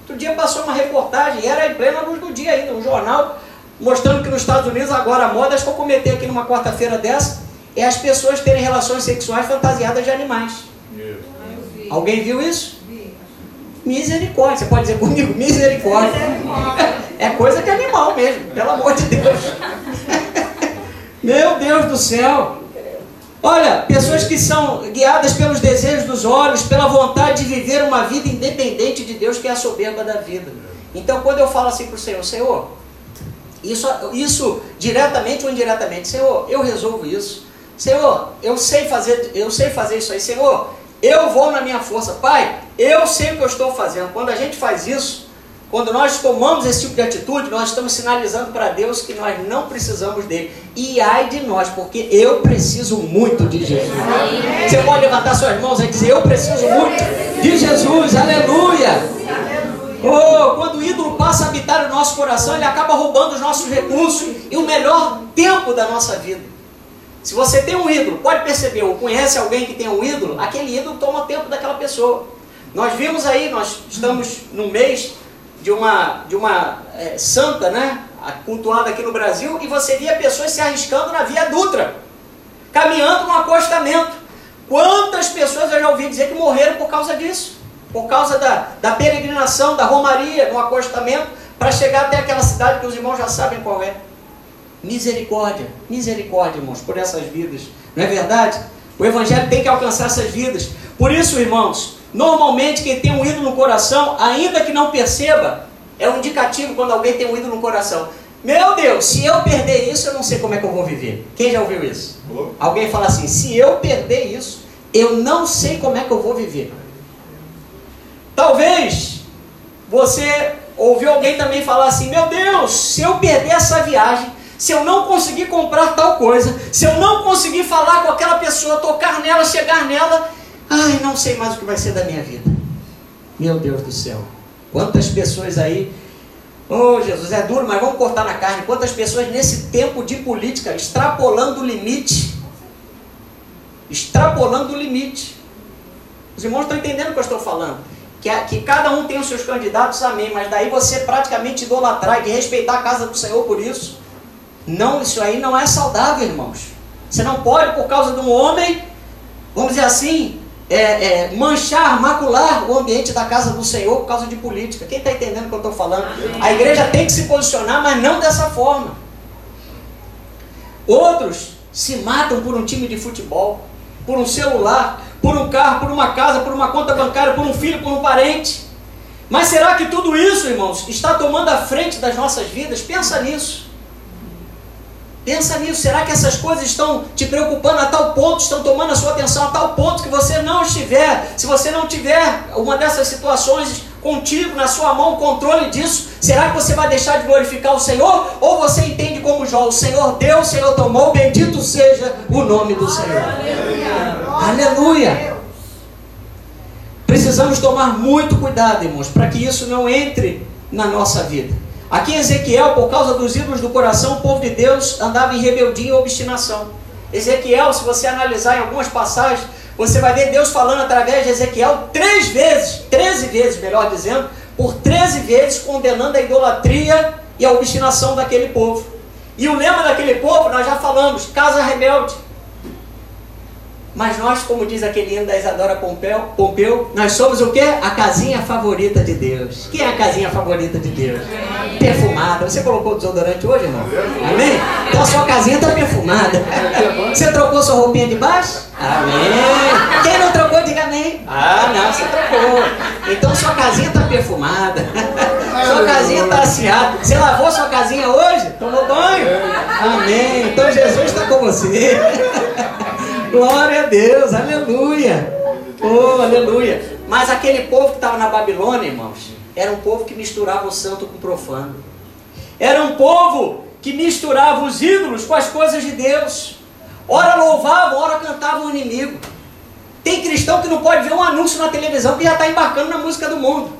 Outro dia passou uma reportagem, era em plena luz do dia ainda, um jornal, mostrando que nos Estados Unidos agora a moda, acho que eu comentei aqui numa quarta-feira dessa, é as pessoas terem relações sexuais fantasiadas de animais. Vi. Alguém viu isso? Misericórdia, você pode dizer comigo, misericórdia. É coisa que é animal mesmo, pelo amor de Deus. Meu Deus do céu. Olha, pessoas que são guiadas pelos desejos dos olhos, pela vontade de viver uma vida independente de Deus, que é a soberba da vida. Então, quando eu falo assim para o Senhor, Senhor, isso, isso diretamente ou indiretamente, Senhor, eu resolvo isso. Senhor, eu sei fazer, eu sei fazer isso aí. Senhor, eu vou na minha força. Pai, eu sei o que eu estou fazendo. Quando a gente faz isso, quando nós tomamos esse tipo de atitude, nós estamos sinalizando para Deus que nós não precisamos dele. E ai de nós, porque eu preciso muito de Jesus. Você pode levantar suas mãos e dizer: Eu preciso muito de Jesus, aleluia. Oh, quando o ídolo passa a habitar o nosso coração, ele acaba roubando os nossos recursos e o melhor tempo da nossa vida. Se você tem um ídolo, pode perceber, ou conhece alguém que tem um ídolo, aquele ídolo toma tempo daquela pessoa. Nós vimos aí, nós estamos no mês de uma, de uma é, santa, né? Cultuada aqui no Brasil, e você via pessoas se arriscando na Via Dutra, caminhando no acostamento. Quantas pessoas eu já ouvi dizer que morreram por causa disso? Por causa da, da peregrinação, da romaria no acostamento, para chegar até aquela cidade que os irmãos já sabem qual é. Misericórdia, misericórdia, irmãos, por essas vidas. Não é verdade? O Evangelho tem que alcançar essas vidas. Por isso, irmãos, Normalmente, quem tem um ídolo no coração, ainda que não perceba, é um indicativo quando alguém tem um ídolo no coração. Meu Deus, se eu perder isso, eu não sei como é que eu vou viver. Quem já ouviu isso? Alguém fala assim: se eu perder isso, eu não sei como é que eu vou viver. Talvez você ouviu alguém também falar assim: meu Deus, se eu perder essa viagem, se eu não conseguir comprar tal coisa, se eu não conseguir falar com aquela pessoa, tocar nela, chegar nela, Ai, não sei mais o que vai ser da minha vida. Meu Deus do céu. Quantas pessoas aí. Oh, Jesus, é duro, mas vamos cortar na carne. Quantas pessoas nesse tempo de política, extrapolando o limite. Extrapolando o limite. Os irmãos estão entendendo o que eu estou falando. Que, que cada um tem os seus candidatos, amém. Mas daí você praticamente idolatrar e respeitar a casa do Senhor por isso. Não, isso aí não é saudável, irmãos. Você não pode, por causa de um homem, vamos dizer assim, é, é, manchar, macular o ambiente da casa do Senhor por causa de política. Quem está entendendo o que eu estou falando? A igreja tem que se posicionar, mas não dessa forma. Outros se matam por um time de futebol, por um celular, por um carro, por uma casa, por uma conta bancária, por um filho, por um parente. Mas será que tudo isso, irmãos, está tomando a frente das nossas vidas? Pensa nisso. Pensa nisso, será que essas coisas estão te preocupando a tal ponto, estão tomando a sua atenção a tal ponto que você não estiver, se você não tiver uma dessas situações contigo, na sua mão, controle disso, será que você vai deixar de glorificar o Senhor? Ou você entende como Jó, o Senhor deu, o Senhor tomou, bendito seja o nome do Senhor. Aleluia! Aleluia. Precisamos tomar muito cuidado, irmãos, para que isso não entre na nossa vida. Aqui em Ezequiel, por causa dos ídolos do coração, o povo de Deus andava em rebeldia e obstinação. Ezequiel, se você analisar em algumas passagens, você vai ver Deus falando através de Ezequiel três vezes, treze vezes, melhor dizendo, por treze vezes condenando a idolatria e a obstinação daquele povo. E o lema daquele povo, nós já falamos, casa rebelde. Mas nós, como diz aquele hino da Isadora Pompeu, Pompeu, nós somos o quê? A casinha favorita de Deus. Quem é a casinha favorita de Deus? Perfumada. Você colocou desodorante hoje, irmão? Amém? Então sua casinha está perfumada. Você trocou sua roupinha de baixo? Amém. Quem não trocou, diga amém. Ah, não, você trocou. Então sua casinha está perfumada. Sua casinha está assiada. Você lavou sua casinha hoje? Tomou banho? Amém. Então Jesus está com você. Glória a Deus, aleluia. Oh, aleluia. Mas aquele povo que estava na Babilônia, irmãos, era um povo que misturava o santo com o profano. Era um povo que misturava os ídolos com as coisas de Deus. Ora louvavam, ora cantavam o inimigo. Tem cristão que não pode ver um anúncio na televisão que já está embarcando na música do mundo.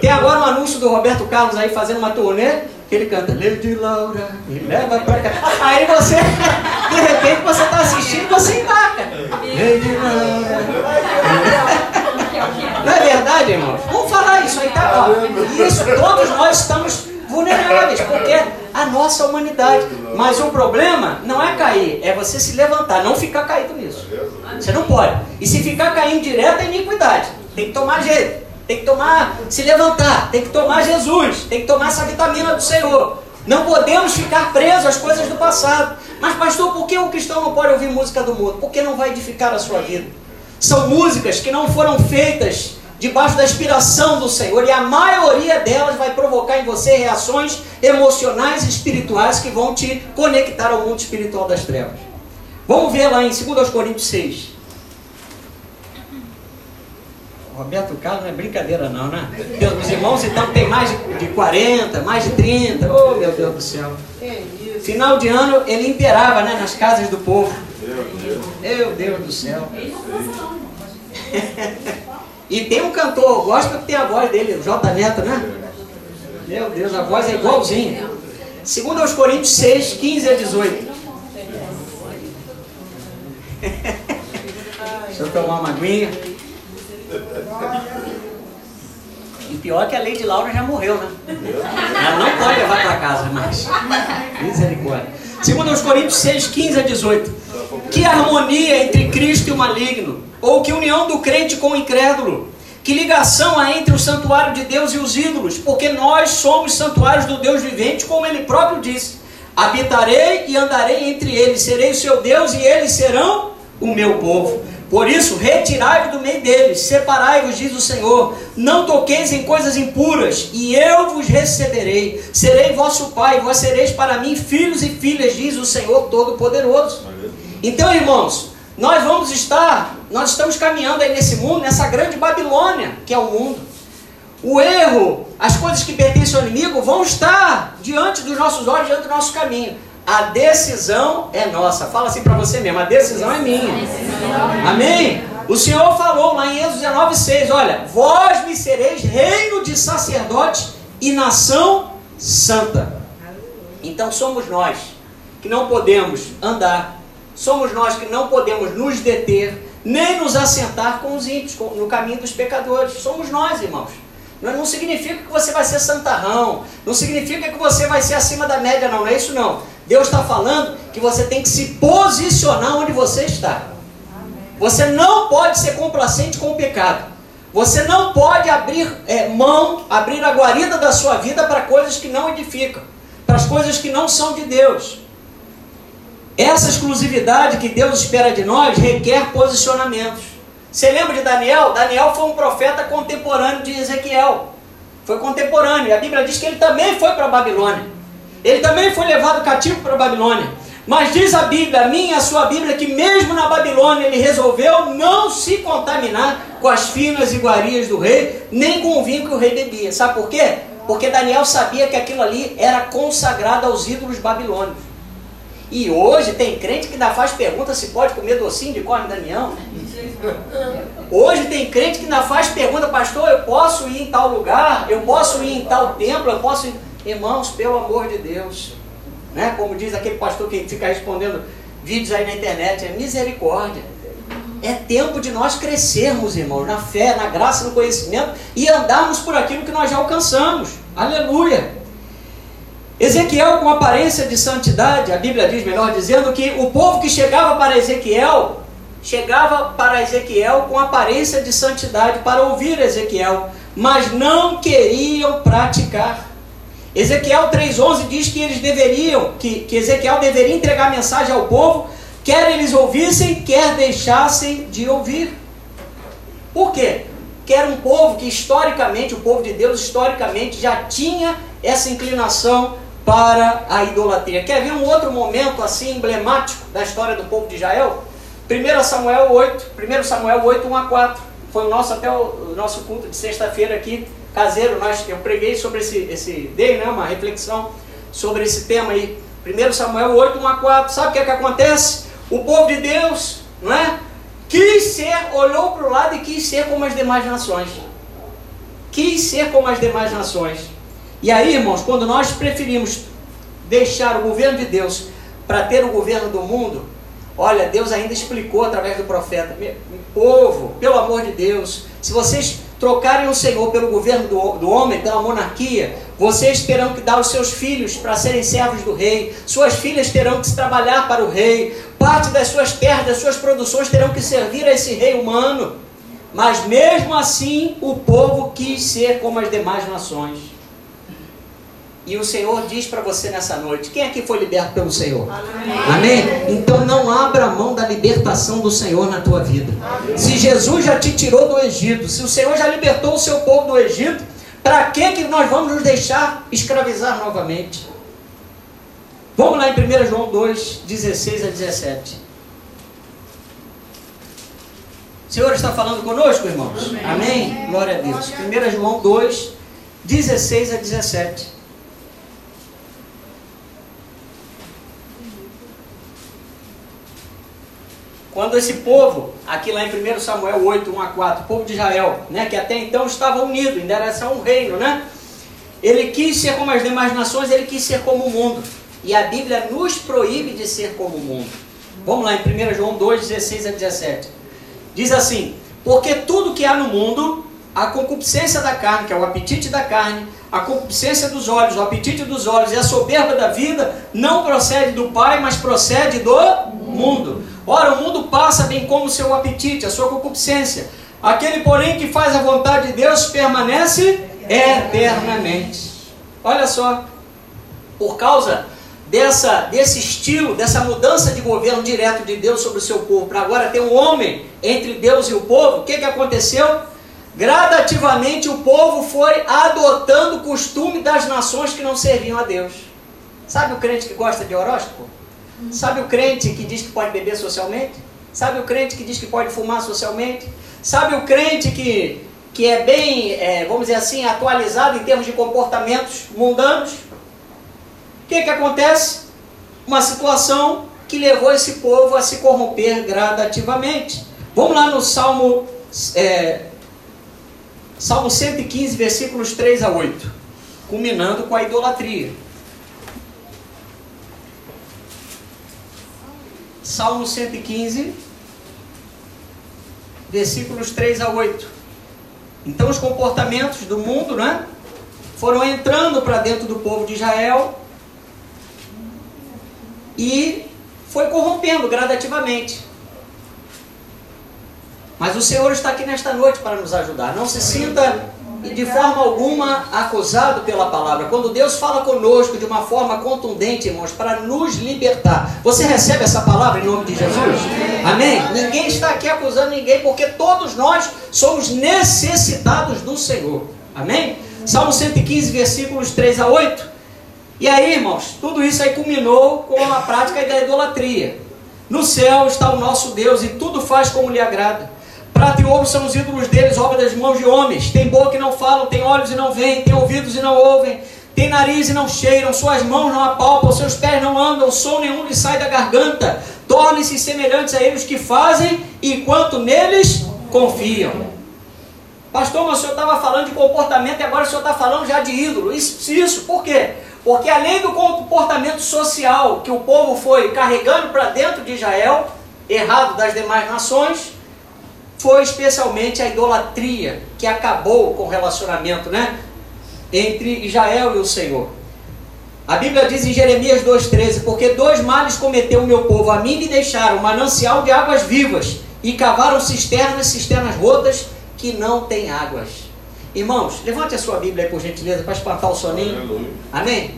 Tem agora um anúncio do Roberto Carlos aí fazendo uma turnê que ele canta Lady Laura, me leva pra cá. Aí você, de repente, você está assistindo você embarca. Não é verdade, irmãos? Vamos falar isso aí, tá? Ó, isso, todos nós estamos vulneráveis, porque a nossa humanidade. Mas o problema não é cair, é você se levantar, não ficar caído nisso. Você não pode. E se ficar caindo direto é iniquidade. Tem que tomar jeito tem que tomar, se levantar, tem que tomar Jesus, tem que tomar essa vitamina do Senhor. Não podemos ficar presos às coisas do passado. Mas, pastor, por que o cristão não pode ouvir música do mundo? Porque não vai edificar a sua vida. São músicas que não foram feitas debaixo da inspiração do Senhor, e a maioria delas vai provocar em você reações emocionais e espirituais que vão te conectar ao mundo espiritual das trevas. Vamos ver lá em 2 Coríntios 6. Roberto Carlos não é brincadeira não, né? Os irmãos então tem mais de 40, mais de 30. Oh meu Deus do céu. Final de ano ele imperava né, nas casas do povo. Meu Deus do céu. *laughs* e tem um cantor, gosto que tem a voz dele, o J Neto, né? Meu Deus, a voz é igualzinha. Segundo aos Coríntios 6, 15 a 18. *laughs* Deixa eu tomar uma aguinha. *laughs* E pior é que a Lady Laura já morreu, né? Ela não pode levar para casa mais. Misericórdia. Segundo os Coríntios 6, 15 a 18. Que harmonia entre Cristo e o maligno? Ou que união do crente com o incrédulo? Que ligação há entre o santuário de Deus e os ídolos? Porque nós somos santuários do Deus vivente, como ele próprio disse. Habitarei e andarei entre eles, serei o seu Deus e eles serão o meu povo. Por isso, retirai-vos do meio deles, separai-vos, diz o Senhor, não toqueis em coisas impuras, e eu vos receberei. Serei vosso pai, vós sereis para mim filhos e filhas, diz o Senhor Todo-Poderoso. Então, irmãos, nós vamos estar, nós estamos caminhando aí nesse mundo, nessa grande Babilônia, que é o mundo. O erro, as coisas que pertencem ao inimigo vão estar diante dos nossos olhos, diante do nosso caminho. A decisão é nossa. Fala assim para você mesmo: a decisão é minha. Amém? O Senhor falou lá em Êxodo 19, 6: Olha, vós me sereis reino de sacerdotes e nação santa. Então somos nós que não podemos andar, somos nós que não podemos nos deter, nem nos assentar com os ímpios, no caminho dos pecadores. Somos nós, irmãos. Não significa que você vai ser santarrão, não significa que você vai ser acima da média, não, não é isso não. Deus está falando que você tem que se posicionar onde você está. Você não pode ser complacente com o pecado. Você não pode abrir é, mão, abrir a guarida da sua vida para coisas que não edificam, para as coisas que não são de Deus. Essa exclusividade que Deus espera de nós requer posicionamentos. Você lembra de Daniel? Daniel foi um profeta contemporâneo de Ezequiel. Foi contemporâneo. A Bíblia diz que ele também foi para a Babilônia. Ele também foi levado cativo para a Babilônia. Mas diz a Bíblia, a minha e a sua Bíblia, que mesmo na Babilônia ele resolveu não se contaminar com as finas iguarias do rei, nem com o vinho que o rei bebia. Sabe por quê? Porque Daniel sabia que aquilo ali era consagrado aos ídolos babilônios. E hoje tem crente que ainda faz pergunta se pode comer docinho de corne Damião. Hoje tem crente que ainda faz pergunta, pastor, eu posso ir em tal lugar, eu posso ir em tal templo, eu posso ir... Irmãos, pelo amor de Deus. Né? Como diz aquele pastor que fica respondendo vídeos aí na internet, é misericórdia. É tempo de nós crescermos, irmãos, na fé, na graça, no conhecimento e andarmos por aquilo que nós já alcançamos. Aleluia. Ezequiel com aparência de santidade, a Bíblia diz, melhor dizendo, que o povo que chegava para Ezequiel, chegava para Ezequiel com aparência de santidade para ouvir Ezequiel, mas não queriam praticar. Ezequiel 3,11 diz que eles deveriam, que, que Ezequiel deveria entregar mensagem ao povo, quer eles ouvissem, quer deixassem de ouvir. Por quê? Que era um povo que historicamente, o povo de Deus historicamente já tinha essa inclinação para a idolatria. Quer ver um outro momento assim emblemático da história do povo de Israel? 1 Samuel 8, 1 Samuel 8, 1 a 4. Foi o nosso até o, o nosso culto de sexta-feira aqui, caseiro. Nós, eu preguei sobre esse, esse dei né, uma reflexão sobre esse tema aí. 1 Samuel 8, 1 a 4. Sabe o que é que acontece? O povo de Deus, não é? Quis ser, olhou para o lado e quis ser como as demais nações. Quis ser como as demais nações. E aí, irmãos, quando nós preferimos deixar o governo de Deus para ter o governo do mundo, olha, Deus ainda explicou através do profeta: povo, pelo amor de Deus, se vocês trocarem o Senhor pelo governo do, do homem, pela monarquia, vocês terão que dar os seus filhos para serem servos do rei, suas filhas terão que trabalhar para o rei, parte das suas terras, das suas produções terão que servir a esse rei humano. Mas mesmo assim, o povo quis ser como as demais nações. E o Senhor diz para você nessa noite: quem aqui foi liberto pelo Senhor? Amém. Amém? Então não abra mão da libertação do Senhor na tua vida. Amém. Se Jesus já te tirou do Egito, se o Senhor já libertou o seu povo do Egito, para que, que nós vamos nos deixar escravizar novamente? Vamos lá em 1 João 2, 16 a 17. O Senhor está falando conosco, irmãos? Amém. Amém? Glória a Deus. 1 João 2, 16 a 17. Quando esse povo, aqui lá em 1 Samuel 8, 1 a 4, o povo de Israel, né, que até então estava unido, ainda era só um reino, né? Ele quis ser como as demais nações, ele quis ser como o mundo. E a Bíblia nos proíbe de ser como o mundo. Vamos lá em 1 João 2, 16 a 17. Diz assim: Porque tudo que há no mundo, a concupiscência da carne, que é o apetite da carne, a concupiscência dos olhos, o apetite dos olhos e a soberba da vida, não procede do Pai, mas procede do mundo. Ora, o mundo passa bem como o seu apetite, a sua concupiscência. Aquele, porém, que faz a vontade de Deus permanece eternamente. Olha só, por causa dessa, desse estilo, dessa mudança de governo direto de Deus sobre o seu povo, para agora ter um homem entre Deus e o povo, o que, que aconteceu? Gradativamente o povo foi adotando o costume das nações que não serviam a Deus. Sabe o crente que gosta de horóscopo? Sabe o crente que diz que pode beber socialmente? Sabe o crente que diz que pode fumar socialmente? Sabe o crente que, que é bem, é, vamos dizer assim, atualizado em termos de comportamentos mundanos? O que, que acontece? Uma situação que levou esse povo a se corromper gradativamente. Vamos lá no Salmo, é, Salmo 115, versículos 3 a 8, culminando com a idolatria. Salmo 115, versículos 3 a 8. Então, os comportamentos do mundo né, foram entrando para dentro do povo de Israel e foi corrompendo gradativamente. Mas o Senhor está aqui nesta noite para nos ajudar. Não se sinta e de forma alguma acusado pela palavra. Quando Deus fala conosco de uma forma contundente, irmãos, para nos libertar. Você recebe essa palavra em nome de Jesus? Amém? Ninguém está aqui acusando ninguém, porque todos nós somos necessitados do Senhor. Amém? Salmo 115, versículos 3 a 8. E aí, irmãos, tudo isso aí culminou com a prática da idolatria. No céu está o nosso Deus e tudo faz como lhe agrada. Prata e ouro são os ídolos deles, obra das mãos de homens. Tem boca e não falam, tem olhos e não veem, tem ouvidos e não ouvem, tem nariz e não cheiram, suas mãos não apalpam, seus pés não andam, som nenhum lhe sai da garganta. Tornem-se semelhantes a eles que fazem, enquanto neles confiam. Pastor, mas o senhor estava falando de comportamento e agora o senhor está falando já de ídolo. Isso, isso, por quê? Porque além do comportamento social que o povo foi carregando para dentro de Israel, errado das demais nações, foi especialmente a idolatria que acabou com o relacionamento né, entre Israel e o Senhor. A Bíblia diz em Jeremias 2,13: Porque dois males cometeu o meu povo, a mim me deixaram manancial de águas vivas e cavaram cisternas, cisternas rotas que não têm águas. Irmãos, levante a sua Bíblia aí por gentileza para espantar o soninho. Amém?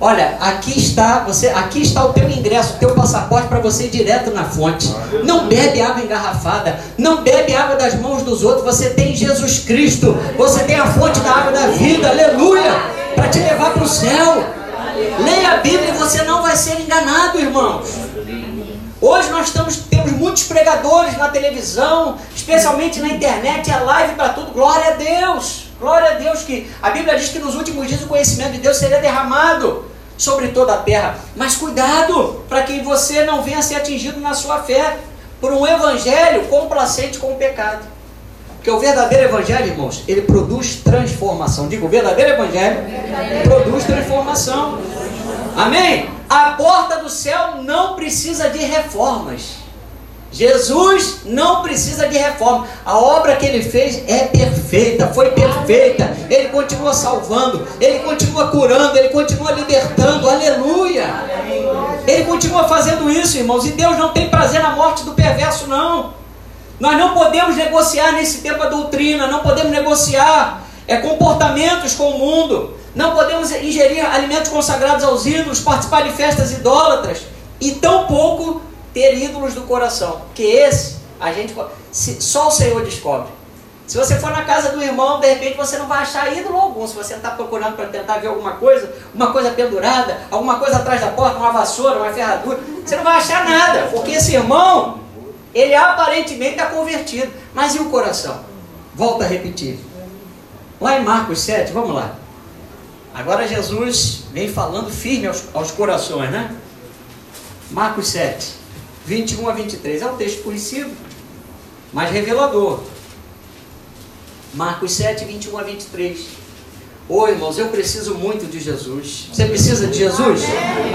Olha, aqui está, você, aqui está o teu ingresso, o teu passaporte para você ir direto na fonte. Não bebe água engarrafada, não bebe água das mãos dos outros. Você tem Jesus Cristo, você tem a fonte da água da vida, aleluia, para te levar para o céu. Leia a Bíblia e você não vai ser enganado, irmãos. Hoje nós estamos, temos muitos pregadores na televisão, especialmente na internet, é live para tudo. Glória a Deus! Glória a Deus que a Bíblia diz que nos últimos dias o conhecimento de Deus seria derramado sobre toda a terra. Mas cuidado para que você não venha a ser atingido na sua fé por um evangelho complacente com o pecado. Porque o verdadeiro evangelho, irmãos, ele produz transformação. Digo, o verdadeiro evangelho produz transformação. Amém? A porta do céu não precisa de reformas. Jesus não precisa de reforma. A obra que ele fez é perfeita, foi perfeita. Ele continua salvando, ele continua curando, ele continua libertando. Aleluia! Ele continua fazendo isso, irmãos. E Deus não tem prazer na morte do perverso, não. Nós não podemos negociar nesse tempo a doutrina, não podemos negociar é, comportamentos com o mundo, não podemos ingerir alimentos consagrados aos ídolos, participar de festas idólatras e tampouco ter ídolos do coração, que esse a gente só o Senhor descobre. Se você for na casa do irmão, de repente você não vai achar ídolo algum. Se você está procurando para tentar ver alguma coisa, uma coisa pendurada, alguma coisa atrás da porta, uma vassoura, uma ferradura, você não vai achar nada, porque esse irmão, ele aparentemente está convertido. Mas e o coração? Volta a repetir. Lá em Marcos 7, vamos lá. Agora Jesus vem falando firme aos, aos corações, né? Marcos 7. 21 a 23. É um texto conhecido, mas revelador. Marcos 7, 21 a 23. Ô irmãos, eu preciso muito de Jesus. Você precisa de Jesus?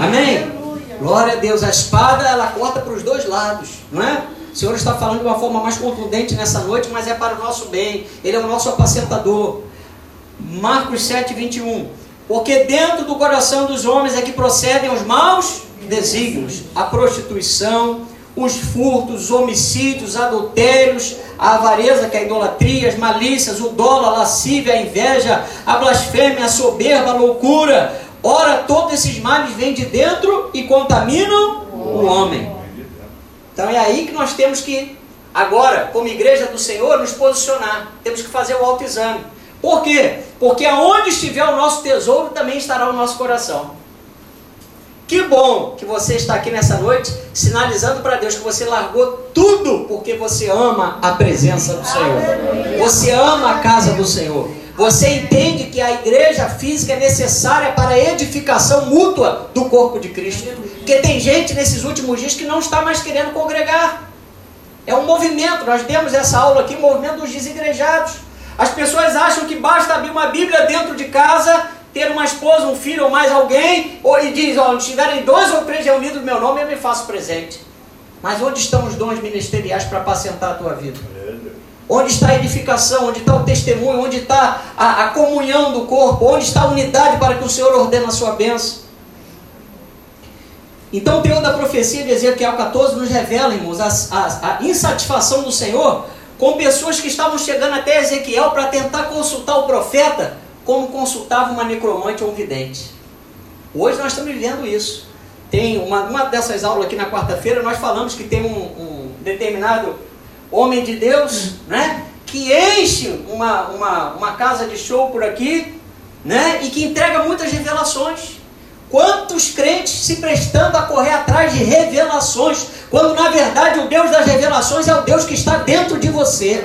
Amém? Glória a Deus. A espada ela corta para os dois lados, não é? O Senhor está falando de uma forma mais contundente nessa noite, mas é para o nosso bem. Ele é o nosso apacentador. Marcos 7, 21. Porque dentro do coração dos homens é que procedem os maus desígnios, a prostituição, os furtos, os homicídios, adultérios, a avareza, que é a idolatria, as malícias, o dolo, a lascívia, a inveja, a blasfêmia, a soberba, a loucura. Ora, todos esses males vêm de dentro e contaminam o homem. Então é aí que nós temos que, agora, como igreja do Senhor, nos posicionar. Temos que fazer o autoexame. Por quê? Porque aonde estiver o nosso tesouro, também estará o nosso coração. Que bom que você está aqui nessa noite sinalizando para Deus que você largou tudo porque você ama a presença do Senhor. Você ama a casa do Senhor. Você entende que a igreja física é necessária para a edificação mútua do corpo de Cristo. Porque tem gente nesses últimos dias que não está mais querendo congregar. É um movimento, nós demos essa aula aqui, movimento dos desigrejados. As pessoas acham que basta abrir uma Bíblia dentro de casa ter uma esposa, um filho ou mais alguém, ou, e diz, ó, estiverem dois ou três reunidos no meu nome, eu me faço presente. Mas onde estão os dons ministeriais para apacentar a tua vida? Onde está a edificação? Onde está o testemunho? Onde está a, a, comunhão do corpo? Onde está a unidade para que o Senhor ordene a sua bênção? Então o teor da profecia de Ezequiel 14 nos revela, irmãos, a, a, a insatisfação do Senhor com pessoas que estavam chegando até Ezequiel para tentar consultar o profeta como consultava uma necromante ou um vidente. Hoje nós estamos vivendo isso. Tem uma, uma dessas aulas aqui na quarta-feira, nós falamos que tem um, um, determinado homem de Deus, né? Que enche uma, uma, uma casa de show por aqui, né? E que entrega muitas revelações. Quantos crentes se prestando a correr atrás de revelações, quando na verdade o Deus das revelações é o Deus que está dentro de você.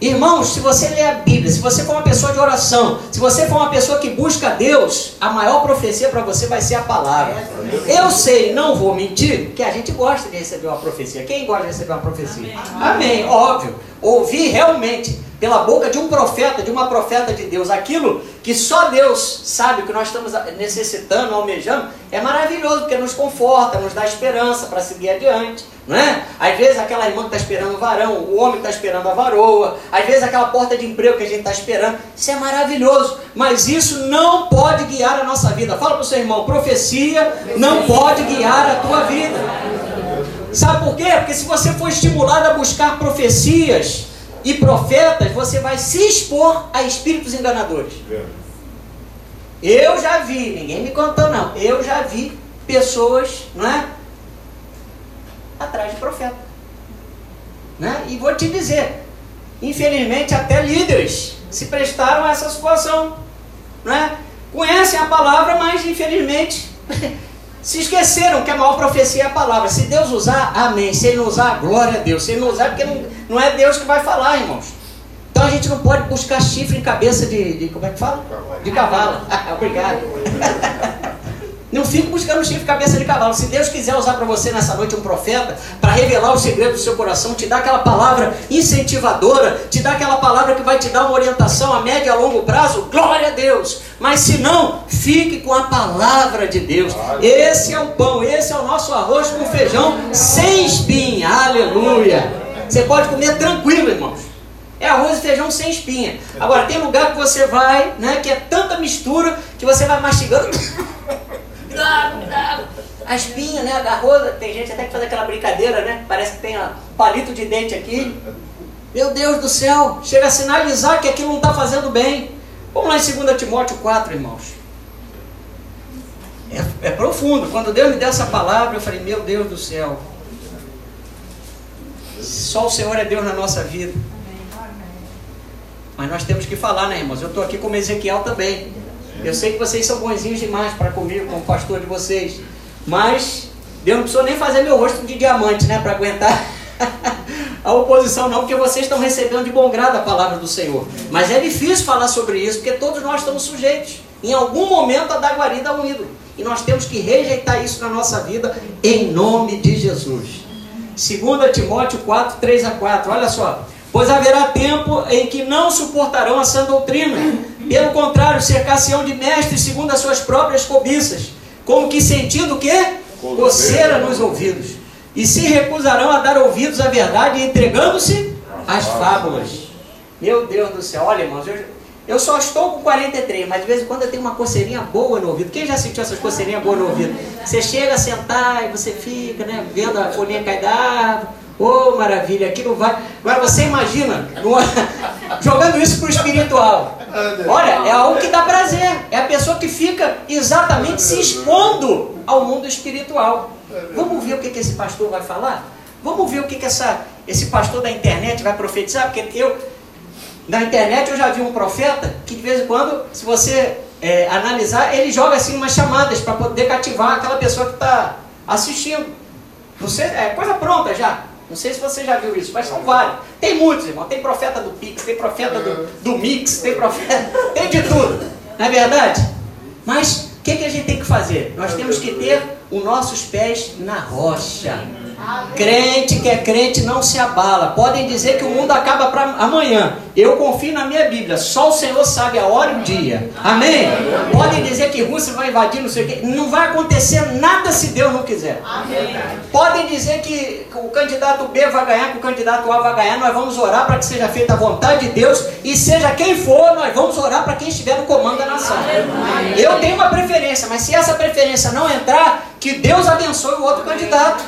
Irmãos, se você ler a Bíblia, se você for uma pessoa de oração, se você for uma pessoa que busca Deus, a maior profecia para você vai ser a palavra. Eu sei, não vou mentir, que a gente gosta de receber uma profecia. Quem gosta de receber uma profecia? Amém, Amém. óbvio. Ouvir realmente. Pela boca de um profeta, de uma profeta de Deus, aquilo que só Deus sabe que nós estamos necessitando, almejando, é maravilhoso, porque nos conforta, nos dá esperança para seguir adiante. Não é? Às vezes aquela irmã que está esperando o varão, o homem está esperando a varoa, às vezes aquela porta de emprego que a gente está esperando, isso é maravilhoso, mas isso não pode guiar a nossa vida. Fala para o seu irmão, profecia não pode guiar a tua vida. Sabe por quê? Porque se você for estimulado a buscar profecias, e profetas, você vai se expor a espíritos enganadores. Eu já vi, ninguém me contou não, eu já vi pessoas, não é? Atrás de profeta. Né? E vou te dizer, infelizmente até líderes se prestaram a essa situação. Né? Conhecem a palavra, mas infelizmente *laughs* se esqueceram que a maior profecia é a palavra. Se Deus usar, amém. Se Ele não usar, glória a Deus. Se Ele não usar, é porque não, não é Deus que vai falar, irmãos. Então a gente não pode buscar chifre em cabeça de, de como é que fala? De cavalo. *laughs* Obrigado. *laughs* Não fique buscando chifre cabeça de cavalo. Se Deus quiser usar para você nessa noite um profeta, para revelar o segredo do seu coração, te dar aquela palavra incentivadora, te dar aquela palavra que vai te dar uma orientação a médio e a longo prazo, glória a Deus. Mas se não, fique com a palavra de Deus. Esse é o pão, esse é o nosso arroz com feijão sem espinha. Aleluia. Você pode comer tranquilo, irmãos. É arroz e feijão sem espinha. Agora, tem lugar que você vai, né, que é tanta mistura que você vai mastigando a espinha, né? Agarrou, tem gente até que faz aquela brincadeira, né? Parece que tem um palito de dente aqui. Meu Deus do céu, chega a sinalizar que aquilo não está fazendo bem. Vamos lá em 2 Timóteo 4, irmãos. É, é profundo. Quando Deus me deu essa palavra, eu falei, meu Deus do céu. Só o Senhor é Deus na nossa vida. Mas nós temos que falar, né, irmãos? Eu estou aqui como Ezequiel também. Eu sei que vocês são bonzinhos demais para comigo, como pastor de vocês. Mas Deus não precisou nem fazer meu rosto de diamante, né? Para aguentar *laughs* a oposição, não, porque vocês estão recebendo de bom grado a palavra do Senhor. Mas é difícil falar sobre isso, porque todos nós estamos sujeitos, em algum momento, a dar guarida ao ídolo. E nós temos que rejeitar isso na nossa vida, em nome de Jesus. 2 Timóteo 4, 3 a 4, olha só. Pois haverá tempo em que não suportarão a sã doutrina. Pelo contrário, cercar-se-ão de mestres segundo as suas próprias cobiças, como que sentindo o quê? Coceira nos ouvidos. E se recusarão a dar ouvidos à verdade, entregando-se às fábulas. Meu Deus do céu, olha irmãos, eu, eu só estou com 43, mas de vez em quando eu tenho uma coceirinha boa no ouvido. Quem já sentiu essas coceirinhas boas no ouvido? Você chega a sentar e você fica, né, vendo a folhinha cair da árvore Oh, maravilha, aqui não vai. Agora você imagina *laughs* jogando isso para o espiritual. Olha, é algo que dá prazer. É a pessoa que fica exatamente se expondo ao mundo espiritual. Vamos ver o que, que esse pastor vai falar? Vamos ver o que, que essa, esse pastor da internet vai profetizar? Porque eu, na internet, eu já vi um profeta que de vez em quando, se você é, analisar, ele joga assim umas chamadas para poder cativar aquela pessoa que está assistindo. Você, é coisa pronta já. Não sei se você já viu isso, mas são vários. Tem muitos, irmão. Tem profeta do Pix, tem profeta do, do Mix, tem profeta. *laughs* Tem de tudo. Não é verdade? Mas o que, que a gente tem que fazer? Nós temos que ter os nossos pés na rocha. Crente que é crente não se abala. Podem dizer que o mundo acaba para amanhã. Eu confio na minha Bíblia. Só o Senhor sabe a hora e o dia. Amém? Podem dizer que Rússia vai invadir, não sei o quê. Não vai acontecer nada se Deus não quiser. Podem dizer que o candidato B vai ganhar, que o candidato A vai ganhar. Nós vamos orar para que seja feita a vontade de Deus. E seja quem for, nós vamos orar para quem estiver no comando da nação. Eu tenho uma preferência, mas se essa preferência não entrar, que Deus abençoe o outro candidato.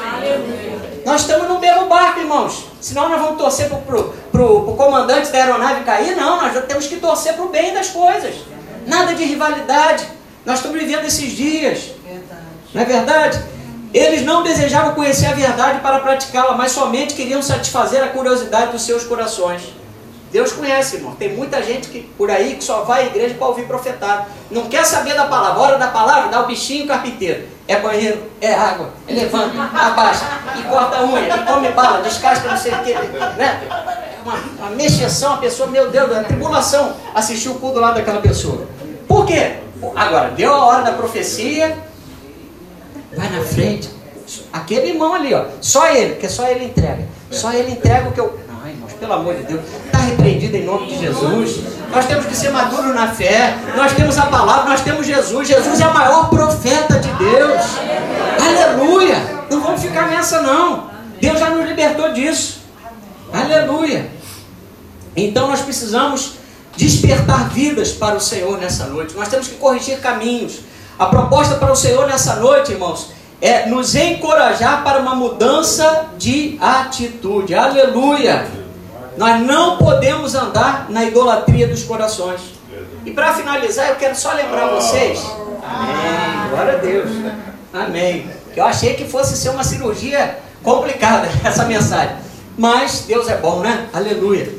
Nós estamos no mesmo barco, irmãos. Senão nós vamos torcer para o comandante da aeronave cair. Não, nós temos que torcer para o bem das coisas. Nada de rivalidade. Nós estamos vivendo esses dias. Não é verdade? Eles não desejavam conhecer a verdade para praticá-la, mas somente queriam satisfazer a curiosidade dos seus corações. Deus conhece, irmão. Tem muita gente que por aí que só vai à igreja para ouvir profetado. Não quer saber da palavra. Hora da palavra, dá o bichinho carpinteiro. É banheiro, é água, é levanta, abaixa, e corta a unha, e come bala, descasca não sei o que. Né? Uma, uma mexeção, a pessoa, meu Deus, a tribulação assistiu o cu do lado daquela pessoa. Por quê? Agora, deu a hora da profecia, vai na frente. Aquele irmão ali, ó, só ele, porque só ele entrega. Só ele entrega o que eu pelo amor de Deus. Está repreendido em nome de Jesus. Nós temos que ser maduros na fé. Nós temos a palavra, nós temos Jesus. Jesus é o maior profeta de Deus. Aleluia. Não vamos ficar nessa, não. Deus já nos libertou disso. Aleluia. Então nós precisamos despertar vidas para o Senhor nessa noite. Nós temos que corrigir caminhos. A proposta para o Senhor nessa noite, irmãos, é nos encorajar para uma mudança de atitude. Aleluia! Nós não podemos andar na idolatria dos corações. E para finalizar, eu quero só lembrar vocês. Amém. Glória a Deus. Amém. Eu achei que fosse ser uma cirurgia complicada *laughs* essa mensagem. Mas Deus é bom, né? Aleluia.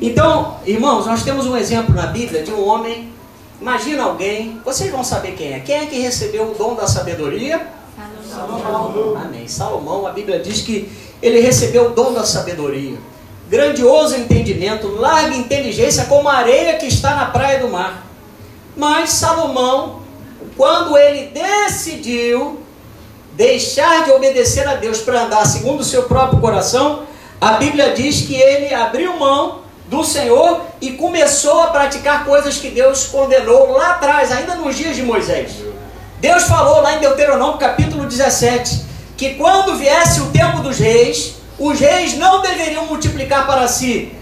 Então, irmãos, nós temos um exemplo na Bíblia de um homem. Imagina alguém, vocês vão saber quem é. Quem é que recebeu o dom da sabedoria? Salomão. Amém. Salomão, a Bíblia diz que ele recebeu o dom da sabedoria. Grandioso entendimento, larga inteligência como a areia que está na praia do mar. Mas Salomão, quando ele decidiu deixar de obedecer a Deus para andar segundo o seu próprio coração, a Bíblia diz que ele abriu mão do Senhor e começou a praticar coisas que Deus condenou lá atrás, ainda nos dias de Moisés. Deus falou lá em Deuteronômio capítulo 17 que quando viesse o tempo dos reis, os reis não deveriam multiplicar para si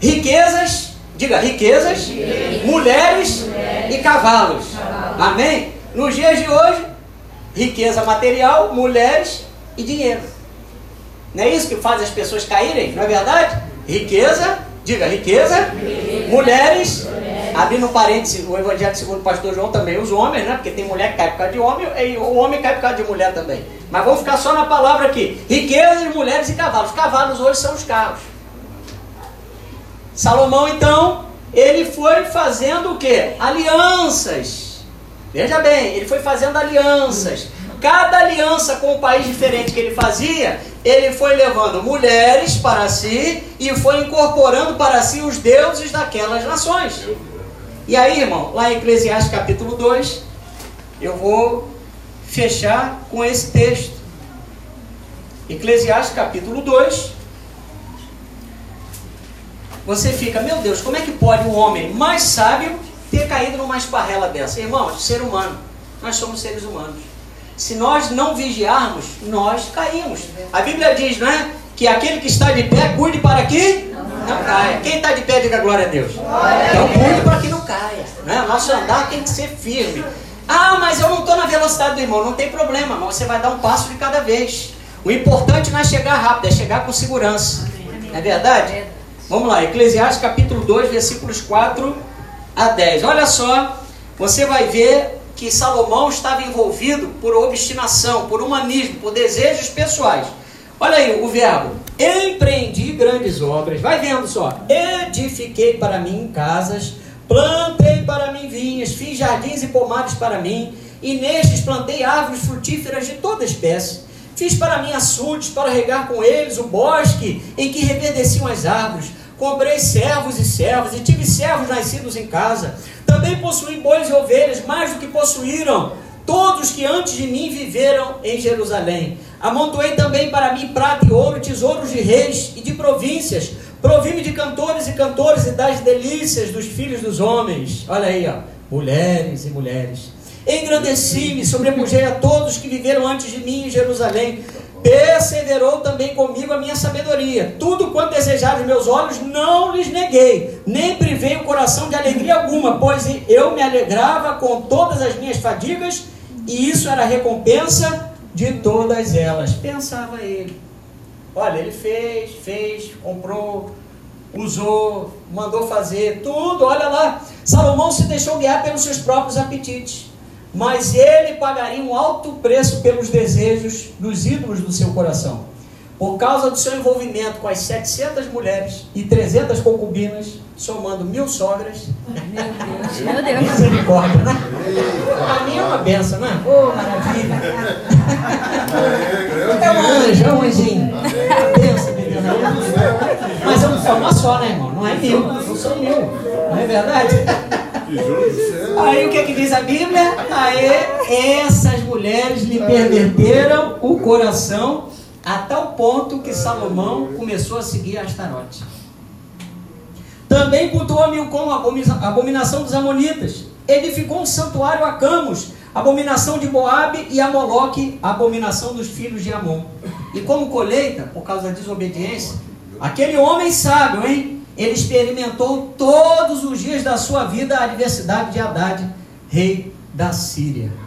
riquezas, diga riquezas, mulheres e cavalos. Amém? Nos dias de hoje, riqueza material, mulheres e dinheiro. Não é isso que faz as pessoas caírem? Não é verdade? Riqueza, Diga, riqueza, mulheres, abrindo um parênteses, o Evangelho segundo o pastor João também, os homens, né? Porque tem mulher que cai por causa de homem e o homem cai por causa de mulher também. Mas vamos ficar só na palavra aqui: riqueza, mulheres e cavalos. Cavalos hoje são os carros. Salomão, então, ele foi fazendo o que? Alianças. Veja bem, ele foi fazendo alianças. Cada aliança com um país diferente que ele fazia, ele foi levando mulheres para si e foi incorporando para si os deuses daquelas nações. E aí, irmão, lá em Eclesiastes capítulo 2, eu vou fechar com esse texto. Eclesiastes capítulo 2. Você fica, meu Deus, como é que pode um homem mais sábio ter caído numa esparrela dessa? Irmão, ser humano. Nós somos seres humanos se nós não vigiarmos, nós caímos. A Bíblia diz, não é? Que aquele que está de pé, cuide para que não caia. Quem está de pé, diga glória a Deus. Então cuide para que não caia. Né? Nosso andar tem que ser firme. Ah, mas eu não estou na velocidade do irmão. Não tem problema, mas você vai dar um passo de cada vez. O importante não é chegar rápido, é chegar com segurança. É verdade? Vamos lá, Eclesiastes capítulo 2, versículos 4 a 10. Olha só, você vai ver que Salomão estava envolvido por obstinação, por humanismo, por desejos pessoais. Olha aí o verbo. Empreendi grandes obras. Vai vendo só. Edifiquei para mim casas, plantei para mim vinhas, fiz jardins e pomares para mim, e nestes plantei árvores frutíferas de toda espécie. Fiz para mim açudes para regar com eles o bosque em que reverdeciam as árvores. Comprei servos e servas, e tive servos nascidos em casa. Também possuí bois e ovelhas, mais do que possuíram todos que antes de mim viveram em Jerusalém. Amontoei também para mim prata e ouro, tesouros de reis e de províncias. Provi-me de cantores e cantores e das delícias dos filhos dos homens. Olha aí, ó. Mulheres e mulheres. Engrandeci-me, sobrepujei a todos que viveram antes de mim em Jerusalém perseverou também comigo a minha sabedoria. Tudo quanto desejaram meus olhos, não lhes neguei, nem privei o coração de alegria alguma, pois eu me alegrava com todas as minhas fadigas, e isso era recompensa de todas elas. Pensava ele. Olha, ele fez, fez, comprou, usou, mandou fazer, tudo, olha lá. Salomão se deixou guiar pelos seus próprios apetites mas ele pagaria um alto preço pelos desejos dos ídolos do seu coração. Por causa do seu envolvimento com as 700 mulheres e 300 concubinas, somando mil sogras. Meu Deus, meu Deus. Misericórdia, né? Para mim é uma benção, né? Oh, maravilha. É um anjo, é um anjinho. É uma benção, menina. Mas eu não sou uma só, né, irmão? Não é mil, não sou mil. Não é verdade? Aí o que, é que diz a Bíblia? Aí essas mulheres lhe perverteram o coração a tal ponto que Salomão começou a seguir Astarote. Também cultuou Milcom, a abominação dos Amonitas. Edificou um santuário a Camus, abominação de Moabe, e a Moloque, abominação dos filhos de Amon. E como colheita, por causa da desobediência, aquele homem sábio, hein? Ele experimentou todos os dias da sua vida a adversidade de Haddad, rei da Síria.